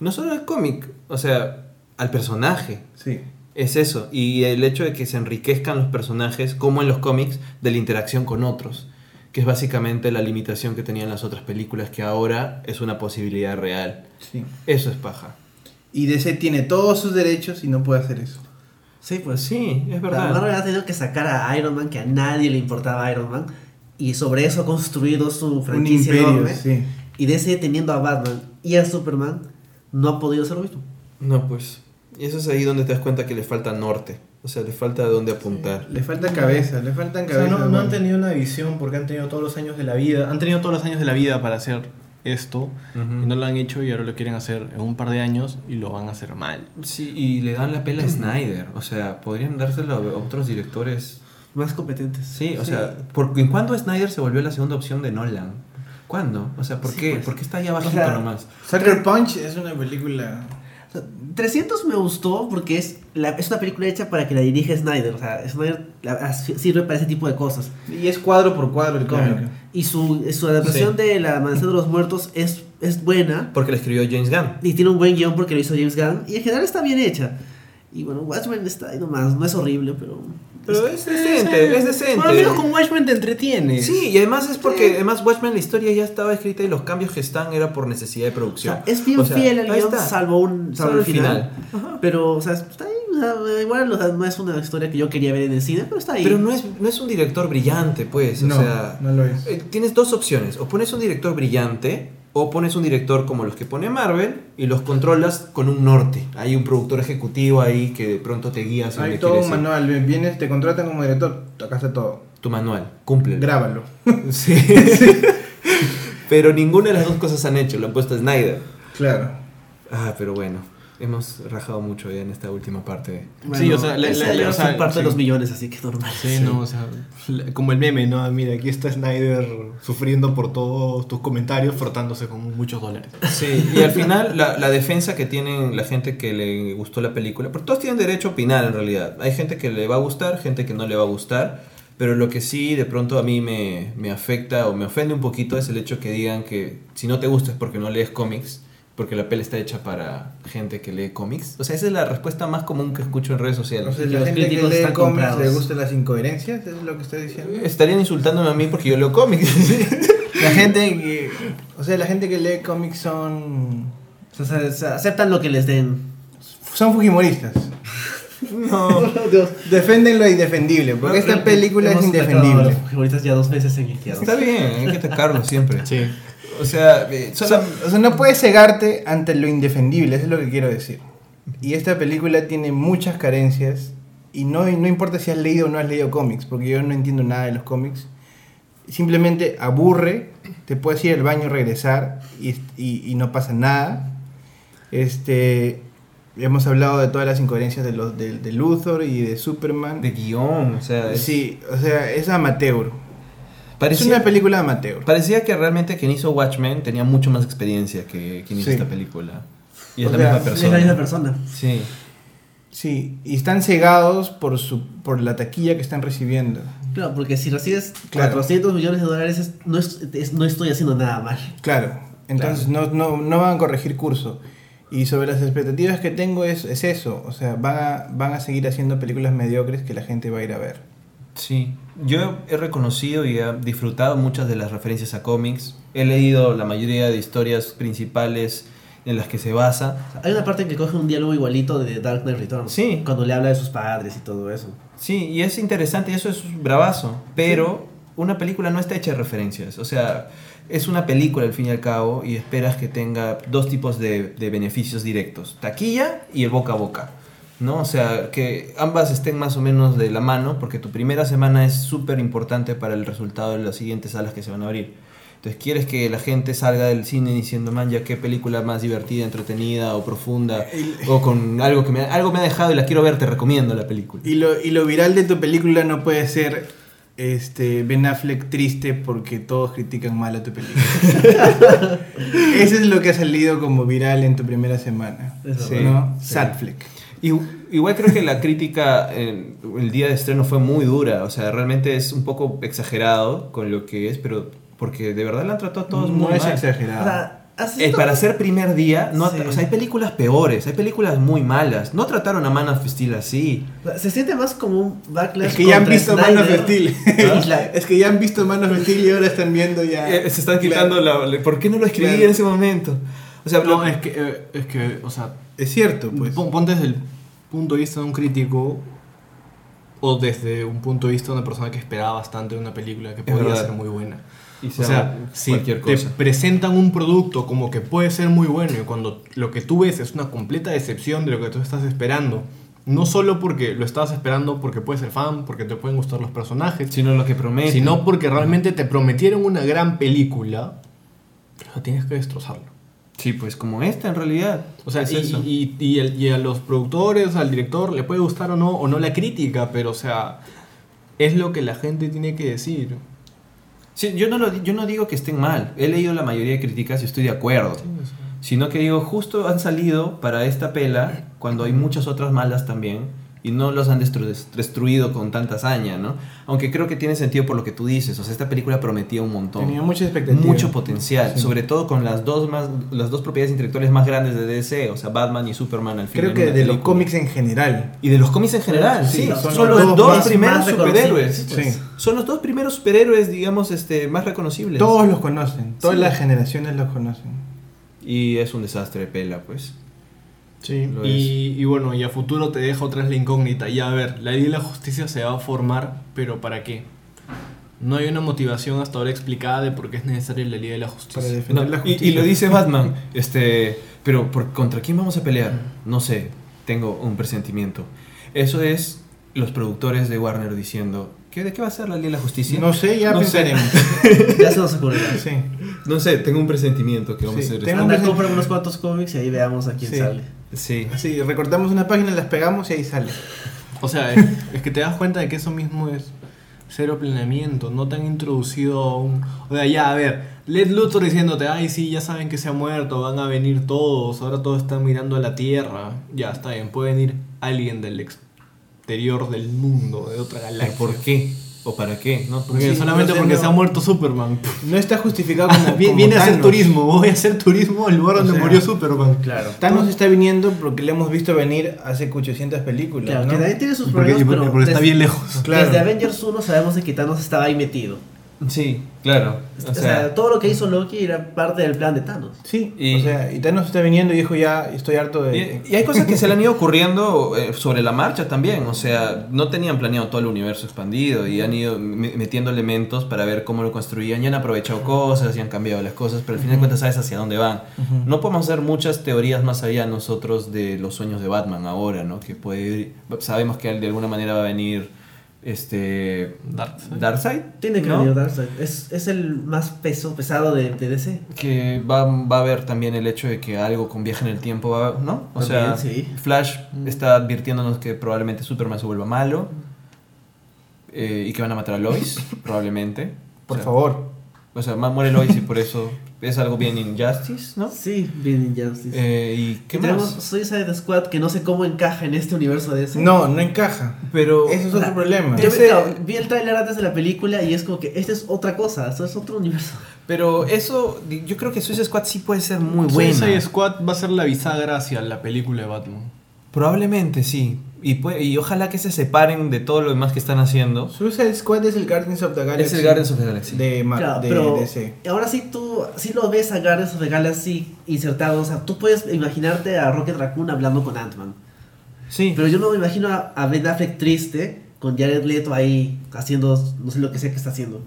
No solo al cómic, o sea, al personaje. Sí. Es eso, y el hecho de que se enriquezcan los personajes, como en los cómics, de la interacción con otros, que es básicamente la limitación que tenían las otras películas, que ahora es una posibilidad real. sí. Eso es paja. Y DC tiene todos sus derechos y no puede hacer eso. Sí, pues Sí, es La Marvel verdad. ha tenido que sacar a Iron Man, que a nadie le importaba Iron Man, y sobre eso ha construido su Un franquicia imperio, enorme. sí. Y DC teniendo a Batman y a Superman, no ha podido hacer lo mismo. No, pues. Y eso es ahí donde te das cuenta que le falta norte. O sea, le falta a dónde apuntar. Le falta cabeza, le faltan O sea, cabeza. no, no han tenido una visión porque han tenido todos los años de la vida. Han tenido todos los años de la vida para hacer esto Ujú. y no lo han hecho y ahora lo quieren hacer en un par de años y lo van a hacer mal. Sí, y le dan la pela a Snyder. O sea, podrían dárselo a otros directores. Más competentes. Sí, o sea, ¿por, ¿en cuándo Snyder se volvió la segunda opción de Nolan? ¿Cuándo? O sea, ¿por Sí, qué? pues. ¿Por qué está ahí abajito O sea, nomás? Sucker Punch es una película. O sea, 300 me gustó porque es, la, es una película hecha para que la dirige Snyder. O sea, Snyder la- sirve para ese tipo de cosas. Y es cuadro por cuadro el cómic. Claro. Y su, su adaptación Sí. de La Amanecer de los Muertos es, es buena. Porque le escribió James Gunn. Y tiene un buen guion porque lo hizo James Gunn. Y en general está bien hecha. Y bueno, Watchmen está ahí nomás. No es horrible, pero. Pero es decente, es decente. Bueno, al menos con Watchmen te entretiene. Sí, y además es porque además Watchmen la historia ya estaba escrita y los cambios que están era por necesidad de O producción. sea, es bien O sea, fiel al guion, salvo, un, salvo Salvo el final. Pero, o sea, está ahí. o sea, igual o sea, no es una historia que yo quería ver en el cine, pero está ahí. Pero no es, no es un director brillante, pues. No, o sea, no lo es. eh, tienes dos opciones. O pones un director brillante, o pones un director como los que pone Marvel y los controlas con un norte. Hay un productor ejecutivo ahí que de pronto te guía Hay todo un manual. Vienes, te contratan como director, está todo. Tu manual, cumple. Grábalo. Sí. Pero ninguna de las dos cosas han hecho, lo han puesto Snyder. Claro. Ah, pero bueno. Hemos rajado mucho ya en esta última parte. Sí, o sea, la- la- la- o sea, parte sí. de los millones, así que normal. Sí, no, o sea, como el meme, ¿no? Mira, aquí está Snyder sufriendo por todos tus comentarios, frotándose con muchos dólares. Sí, y al final la, la defensa que tienen la gente que le gustó la película, porque todos tienen derecho a opinar en realidad. Hay gente que le va a gustar, gente que no le va a gustar, pero lo que sí de pronto a mí me, me afecta o me ofende un poquito es el hecho que digan que si no te gusta es porque no lees cómics, porque la peli está hecha para gente que lee cómics. O sea, esa es la respuesta más común que escucho en redes sociales. O sea, Y la los gente que lee cómics le gustan las incoherencias, ¿es lo que está diciendo? Estarían insultándome a mí porque yo leo cómics. La gente que, o sea, la gente que lee cómics son O sea, se- se aceptan lo que les den. son fujimoristas. no. Dios. Defienden lo indefendible, porque esta película es indefendible. los fujimoristas ya dos veces en. Está bien, hay que atacarlo siempre. Sí. O sea, eh, O solo- sea, o sea, no puedes cegarte ante lo indefendible, eso es lo que quiero decir. Y esta película tiene muchas carencias y no, no importa si has leído o no has leído cómics, porque yo no entiendo nada de los cómics. Simplemente aburre, te puedes ir al baño, regresar y, y- y no pasa nada. Este, hemos hablado de todas las incoherencias de, los, de, de Luthor y de Superman. de guion, o sea, es- Sí, o sea, es amateur. Es parecía, una película amateur. parecía que realmente quien hizo Watchmen tenía mucho más experiencia que quien hizo Sí. esta película. Y es O la sea, misma Es persona. la misma persona. Sí. Sí, y están cegados por, su, por la taquilla que están recibiendo. Claro, porque si recibes Claro. 400 millones de dólares, es- no, es- es- no estoy haciendo nada mal. Claro, entonces No, no, no van a corregir curso. Y sobre las expectativas que tengo es, es eso, o sea, van a, van a seguir haciendo películas mediocres que la gente va a ir a ver. Sí, yo he reconocido y he disfrutado muchas de las referencias a cómics. He leído la mayoría de historias principales en las que se basa. Hay una parte en que coge un diálogo igualito de Dark Knight Returns. Sí. Cuando le habla de sus padres y todo eso. Sí, y es interesante y eso es bravazo. Pero una película no está hecha de referencias. O sea, es una película al fin y al cabo y esperas que tenga dos tipos de, de beneficios directos. Taquilla y el boca a boca. ¿No? O sea, que ambas estén más o menos de la mano porque tu primera semana es súper importante para el resultado de las siguientes salas que se van a abrir. Entonces quieres que la gente salga del cine diciendo, man, ya qué película más divertida, entretenida o profunda, o con algo que me, algo me ha dejado y la quiero ver, te recomiendo la película. Y lo, y lo viral de tu película no puede ser este Ben Affleck triste porque todos critican mal a tu película. Eso es lo que ha salido como viral en tu primera semana. ¿no? sí. Sad Fleck. Y- Igual creo que la crítica en el día de estreno fue muy dura, o sea, realmente es un poco exagerado con lo que es, pero porque de verdad la han tratado a todos no muy es mal. O exagerado. sea, Eh, para ser primer día, no, Sí. o sea, hay películas peores, hay películas muy malas. No trataron a Man of Steel así. Se siente más como un backlash. Es que ya han visto Man of Snyder. Steel. Es que ya han visto Man of Steel y ahora están viendo ya. Eh, se están quitando Claro. la... ¿Por qué no lo escribí Claro. en ese momento? O sea, No, lo- es que, eh, es que, o sea, Es cierto, pues. pon- ponte desde el punto de vista de un crítico o desde un punto de vista de una persona que esperaba bastante de una película que podía verdad. ser muy buena. y O se sea, si cualquier te cosa. presentan un producto como que puede ser muy bueno y cuando lo que tú ves es una completa decepción de lo que tú estás esperando, no solo porque lo estabas esperando porque puedes ser fan, porque te pueden gustar los personajes, Sino lo que promete. sino porque realmente te prometieron una gran película, lo tienes que destrozarlo. Sí, pues como esta en realidad. O sea, Es y, eso. y- y el- y a los productores, al director, le puede gustar o no, o no la crítica, pero o sea, es lo que la gente tiene que decir. Sí, yo no, lo, yo no digo que estén mal. He leído la mayoría de críticas y estoy de acuerdo. Sino que digo, justo han salido para esta pela cuando hay muchas otras malas también y no los han destru- destruido con tanta hazaña, ¿no? Aunque creo que tiene sentido por lo que tú dices. O sea, esta película prometía un montón. Tenía mucha expectativa. mucho potencial, Sí. sobre todo con las dos más las dos propiedades intelectuales más grandes de DC, o sea, Batman y Superman al final. Creo que de los cómics en general. y de los cómics en general, sí, Sí, son, son los los dos más- primeros más superhéroes. Sí. Son los dos primeros superhéroes, digamos, este, más reconocibles. Todos los conocen. Todas las generaciones los conocen. Y es un desastre de pela, pues. Sí, y, y bueno, y a futuro te deja otra vez la incógnita. Ya a ver, la ley de la justicia se va a formar, pero ¿para qué? No hay una motivación hasta ahora explicada de por qué es necesaria la ley de la Para justicia. defender No, la y, justicia. y lo dice Batman, este, pero ¿por, ¿contra quién vamos a pelear? No sé, tengo un presentimiento. Eso es los productores de Warner diciendo, ¿qué, ¿de qué va a ser la ley de la justicia? No sé, ya No sé. pensaremos. Ya se nos ocurrirá. Sí. No sé, tengo un presentimiento que vamos Sí, a hacer tengo esto. Anda, compra unos cuantos cómics y ahí veamos a quién Sí. sale. Sí. Así, recortamos una página, las pegamos y ahí sale. O sea, es, es que te das cuenta de que eso mismo es cero planeamiento. No te han introducido un. O sea, ya, a ver, Led Luthor diciéndote, ay, sí, ya saben que se ha muerto, van a venir todos, ahora todos están mirando a la tierra. Ya, está bien, puede venir alguien del exterior del mundo, de otra galaxia. ¿Por qué? ¿O para qué? No, Porque Sí, solamente no sé, porque no. se ha muerto Superman. No está justificado como. Viene, como viene a hacer turismo, voy a hacer turismo al lugar O donde sea, murió Superman. Claro. Thanos está viniendo porque le hemos visto venir hace 800 películas. Claro, ¿no? que también tiene sus problemas, porque- pero porque está desde- bien lejos. Claro. Desde Avengers 1 sabemos de que Thanos estaba ahí metido. Sí, claro. O sea, todo lo que hizo Loki era parte del plan de Thanos. Sí, Y- o sea, y Thanos está viniendo y dijo ya, estoy harto de... Y, y hay cosas que se le han ido ocurriendo eh, sobre la marcha también. O sea, no tenían planeado todo el universo expandido y han ido me- metiendo elementos para ver cómo lo construían. Y han aprovechado cosas y han cambiado las cosas, pero al fin de cuentas sabes hacia dónde van. No podemos hacer muchas teorías más allá nosotros de los sueños de Batman ahora, ¿no? Que puede sabemos que de alguna manera va a venir este Darkseid. Darkseid, Tiene que ¿no? venir Darkseid. Es, es el más peso pesado de, de DC. que va, va a haber también el hecho de que algo con viaje en el tiempo va, ¿no? O sea, sí. Flash está advirtiéndonos que probablemente Superman se vuelva malo eh, y que van a matar a Lois, probablemente. Por O sea, favor. O sea, muere Lois y por eso es algo bien Injustice, ¿no? Sí, bien Injustice. Eh, ¿Y qué tenemos más? Suicide Squad que no sé cómo encaja en este universo de DC. No, no encaja. Pero Ese es otro sea, problema. Yo Ese- claro, vi el tráiler antes de la película y es como que esto es otra cosa, esto es otro universo. Pero eso, yo creo que Suicide Squad sí puede ser muy buena. Suicide Squad va a ser la bisagra hacia la película de Batman. Probablemente sí. Y, puede- y ojalá que se separen de todo lo demás que están haciendo. Suicide Squad es el Guardians of the Galaxy. Es el Guardians of the Galaxy. de, Ma- Claro, de pero DC. ahora sí tú sí lo ves a Guardians of the Galaxy insertado, o sea, tú puedes imaginarte a Rocket Raccoon hablando con Ant-Man. Sí. Pero yo no me imagino a, a Ben Affleck triste con Jared Leto ahí haciendo no sé lo que sea que está haciendo.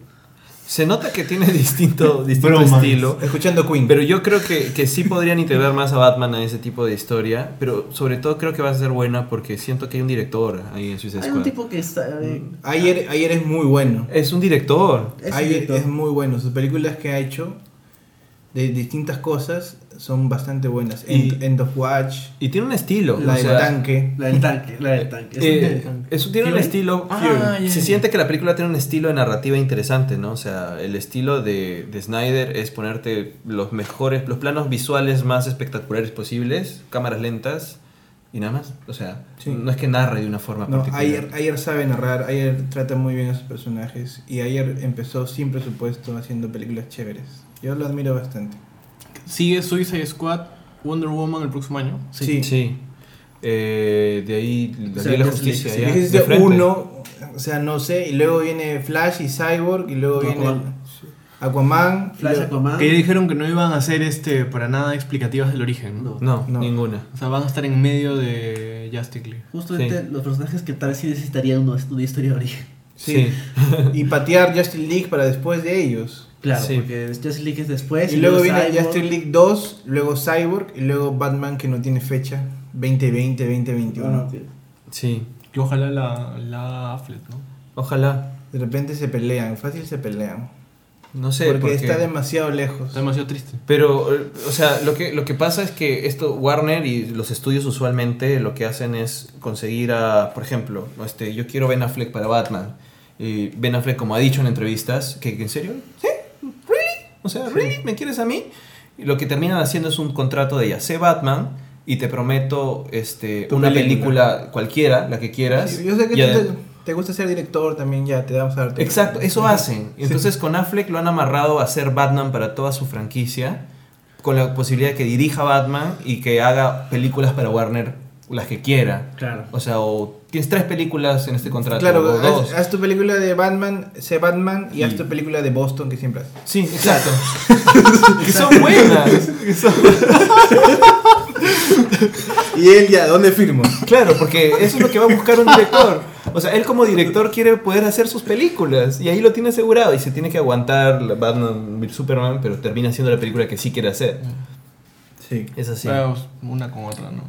Se nota que tiene distinto, distinto estilo. Escuchando Queen. Pero yo creo que, que sí podrían integrar más a Batman a ese tipo de historia. Pero sobre todo creo que va a ser buena porque siento que hay un director ahí en Suicide Hay Squad. un tipo que está eh, Ayer, ayer es muy bueno. Es un director. es Ayer director. es muy bueno. Sus películas que ha hecho de distintas cosas son bastante buenas. Y- End, End of Watch, Y tiene un estilo. La del sea, tanque. la del tanque, la del tanque. Es eh, eso tiene un estilo. Ah, se siente que la película tiene un estilo de narrativa interesante, ¿no? O sea, el estilo de, de Snyder es ponerte los mejores, los planos visuales más espectaculares posibles, cámaras lentas y nada más. O sea, Sí. no es que narre de una forma No, particular. ayer, ayer sabe narrar, ayer trata muy bien a sus personajes y ayer empezó sin presupuesto haciendo películas chéveres. Yo lo admiro bastante. Sigue Suicide Squad, Wonder Woman el próximo año. Sí. Sí. Eh, de ahí la O sea, Liga de la Justice Justicia. League, ya, Dijiste de frente. uno, o sea, no sé, y luego viene Flash y Cyborg y luego viene Aquaman. Aquaman. y Flash luego- Aquaman. Que ya dijeron que no iban a hacer este para nada explicativas del origen. ¿no? No. Ninguna. O sea, van a estar en medio de Justice League. Justamente Sí. los personajes que tal vez sí necesitarían una, una historia de origen. Sí. y patear Justice League para después de ellos. Claro, Sí. porque Justice League es después. Y luego viene Cyborg. Justice League 2, luego Cyborg y luego Batman que no tiene fecha, 2020, 2021. Ah, ok. Sí. Que ojalá la, la Affleck, ¿no? Ojalá. De repente se pelean, fácil se pelean. No sé. porque porque- está demasiado lejos. Está demasiado triste. Pero, eh, o sea, lo que, lo que pasa es que esto, Warner y los estudios usualmente lo que hacen es conseguir a, por ejemplo, este, yo quiero Ben Affleck para Batman. Y Ben Affleck, como ha dicho en entrevistas, que en serio, ¿sí? O sea, ¿really? ¿Me quieres a mí? Y lo que terminan haciendo es un contrato de ya sé Batman y te prometo este, Tu una película. película. cualquiera, la que quieras. Sí, yo sé que Y tú te, te gusta ser director también, ya te damos a. Exacto, eso hacen. Entonces con Affleck lo han amarrado a ser Batman para toda su franquicia, con la posibilidad de que dirija Batman y que haga películas para Warner, las que quiera. Claro. O sea, o tienes tres películas en este contrato, Claro, o dos. haz, haz tu película de Batman, sé Batman y, haz tu película de Boston que siempre haces. Sí, exacto. que son buenas. Y él ya, ¿dónde firmo? Claro, porque eso es lo que va a buscar un director. O sea, él como director quiere poder hacer sus películas y ahí lo tiene asegurado y se tiene que aguantar Batman Superman, pero termina siendo la película que sí quiere hacer. Sí. Es así. Pero una con otra, ¿no?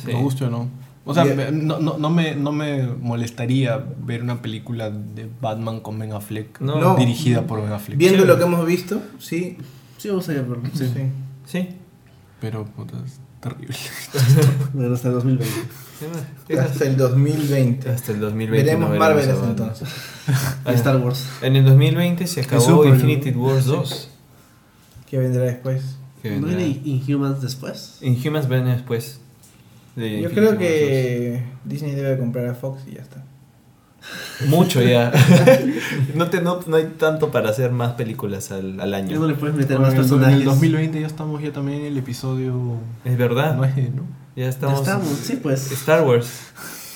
Sí. Me guste o no. O sea, me- no, no, no me, no me molestaría ver una película de Batman con Ben Affleck No. No. dirigida por Ben Affleck. Viendo Chévere. lo que hemos visto, sí. Sí, vamos a verlo. sí. Sí. Pero, puta, es terrible. Bueno, hasta el 2020. Hasta el 2020. Hasta el 2020. Veremos no Marvel hasta entonces. Y Star Wars. En el 2020 se acabó. Infinity Wars 2. ¿Qué vendrá después? que ¿No vendrá. viene Inhumans después? Inhumans viene después. De Yo creo que Disney debe comprar a Fox y ya está. 2. Mucho ya. no, te, no, no hay tanto para hacer más películas al, al Ya no año. le puedes meter Bueno, más en el- personajes. En el 2020 ya estamos ya también en el episodio Es verdad. 9, ¿no? Ya Ya estamos. estamos, sí, pues. Star Wars.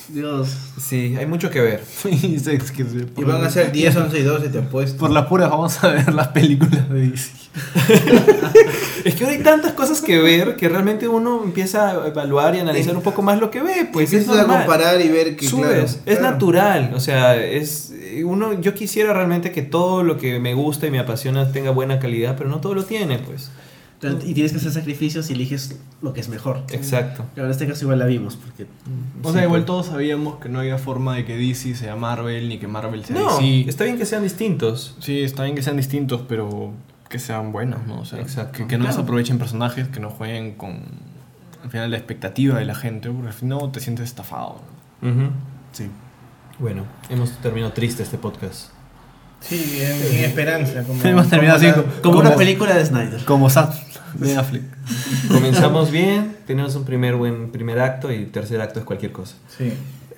Dios. Sí, hay mucho que ver. Y se- es que se- Y van a ser 10, 11 y 12, te apuesto. Por las puras vamos a ver las películas de DC. Es que ahora hay tantas cosas que ver que realmente uno empieza a evaluar y analizar un poco más lo que ve. Pues es a comparar y ver que, Subes, claro, es claro. natural, o sea, es uno yo quisiera realmente que todo lo que me gusta y me apasiona tenga buena calidad, pero no todo lo tiene, pues. Entonces, Y tienes que hacer sacrificios y eliges lo que es mejor. Exacto. Claro, en este caso igual la vimos, porque O Sí, sea, igual todos sabíamos que no había forma de que DC sea Marvel ni que Marvel sea No, DC. está bien que sean distintos. Sí, está bien que sean distintos, pero que sean buenos, ¿no? O sea, Exacto. que, que no Claro. desaprovechen personajes, que no jueguen con al final la expectativa de la gente, porque al final te sientes estafado. Sí. Bueno, hemos terminado triste este podcast. Sí, en, en esperanza. Como, Hemos terminado como así, la- como Como una película de Snyder. Como Sad de Affleck. Comenzamos bien, tenemos un primer buen primer acto y tercer acto es cualquier cosa. Sí.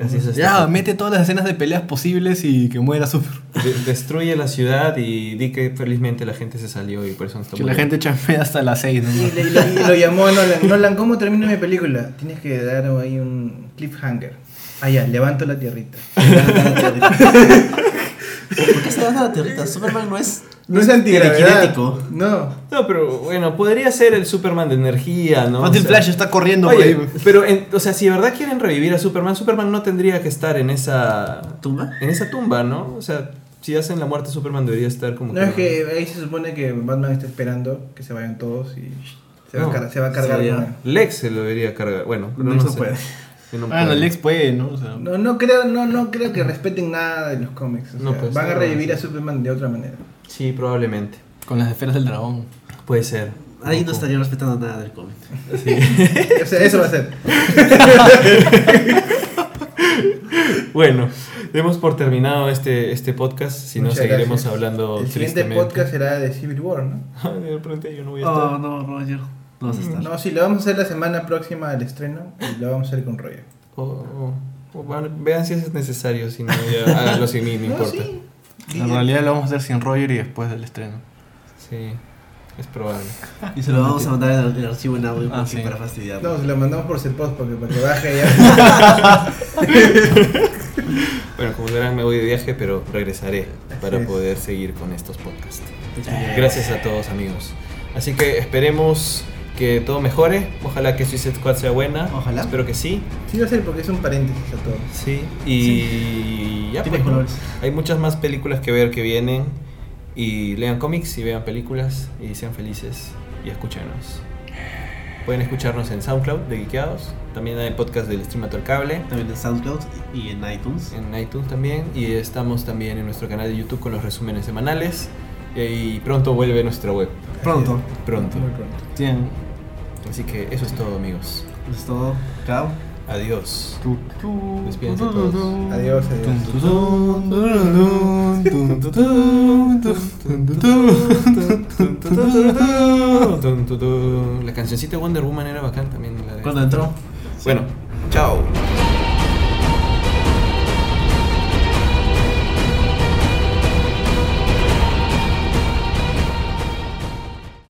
Así es este Ya, mete todas las escenas de peleas posibles y que muera Super. De- destruye la ciudad y di que felizmente la gente se salió y por eso no está Que la gente chambea hasta las 6, ¿no? Y, le- y le- y lo llamó a Nolan. Nolan, ¿cómo termino mi película? Tienes que dar ahí un cliffhanger. Ah, ya, levanto la tierrita. ¿Por qué está dando la tierrita? Superman no es. No es antigravedad. telequinético. No. No, pero bueno, podría ser el Superman de energía, ¿no? El O sea, Flash está corriendo Oye, por ahí. pero, en- o sea, si de verdad quieren revivir a Superman, Superman no tendría que estar en esa ¿Tumba? en esa tumba, ¿no? O sea, si hacen la muerte de Superman debería estar como No es que ahí se supone que Batman está esperando que se vayan todos y se, va, a No, se va a cargar. Lex se lo debería cargar. Bueno, pero Lex no, no sé. puede. No Bueno, puede. Lex puede, ¿no? O sea, No, no creo, no, no creo que respeten nada de los cómics. o No, sea, pues, van a revivir sí. a Superman de otra manera. Sí, probablemente. con las esferas del dragón. Puede ser. Ahí no estaría respetando nada del cómic. O sea, eso va a ser. Bueno, demos por terminado este, este podcast, si no seguiremos gracias. hablando El siguiente podcast será de Civil War, ¿no? De repente yo no voy a estar. Oh, no, Roger. No vas a estar. No, sí, lo vamos a hacer la semana próxima del estreno y lo vamos a hacer con Roger. O- o- o bueno, vean si es necesario, si no, ya háganlo sin mí, no importa. sí. En realidad lo vamos a hacer sin Roger y después del estreno. Sí, es probable. Y se lo vamos a mandar en el, el archivo en audio Ah, sí. para fastidiarlo. No, se lo mandamos por post porque para que baje ya. Bueno, como verán, me voy de viaje, pero regresaré para poder seguir con estos podcasts. Gracias. Gracias a todos, amigos. Así que esperemos que todo mejore. Ojalá que Suicide Squad sea buena. Ojalá. Espero que sí. Sí va a ser porque es un paréntesis a todo. Sí. Y ya Tiene pues. Hay muchas más películas que ver que vienen. Y lean cómics y vean películas y sean felices y escúchenos. Pueden escucharnos en SoundCloud de Geekeados. También hay podcast del Streamato al Cable. También en SoundCloud y en iTunes. en iTunes también y estamos también en nuestro canal de YouTube con los resúmenes semanales y pronto vuelve nuestra web Pronto. pronto Muy pronto. Tienen. Así que eso es todo amigos Eso es todo. Chao. adiós Despídense todos. Adiós, adiós. la cancioncita de Wonder Woman era bacán también la de- Cuando entró. bueno chao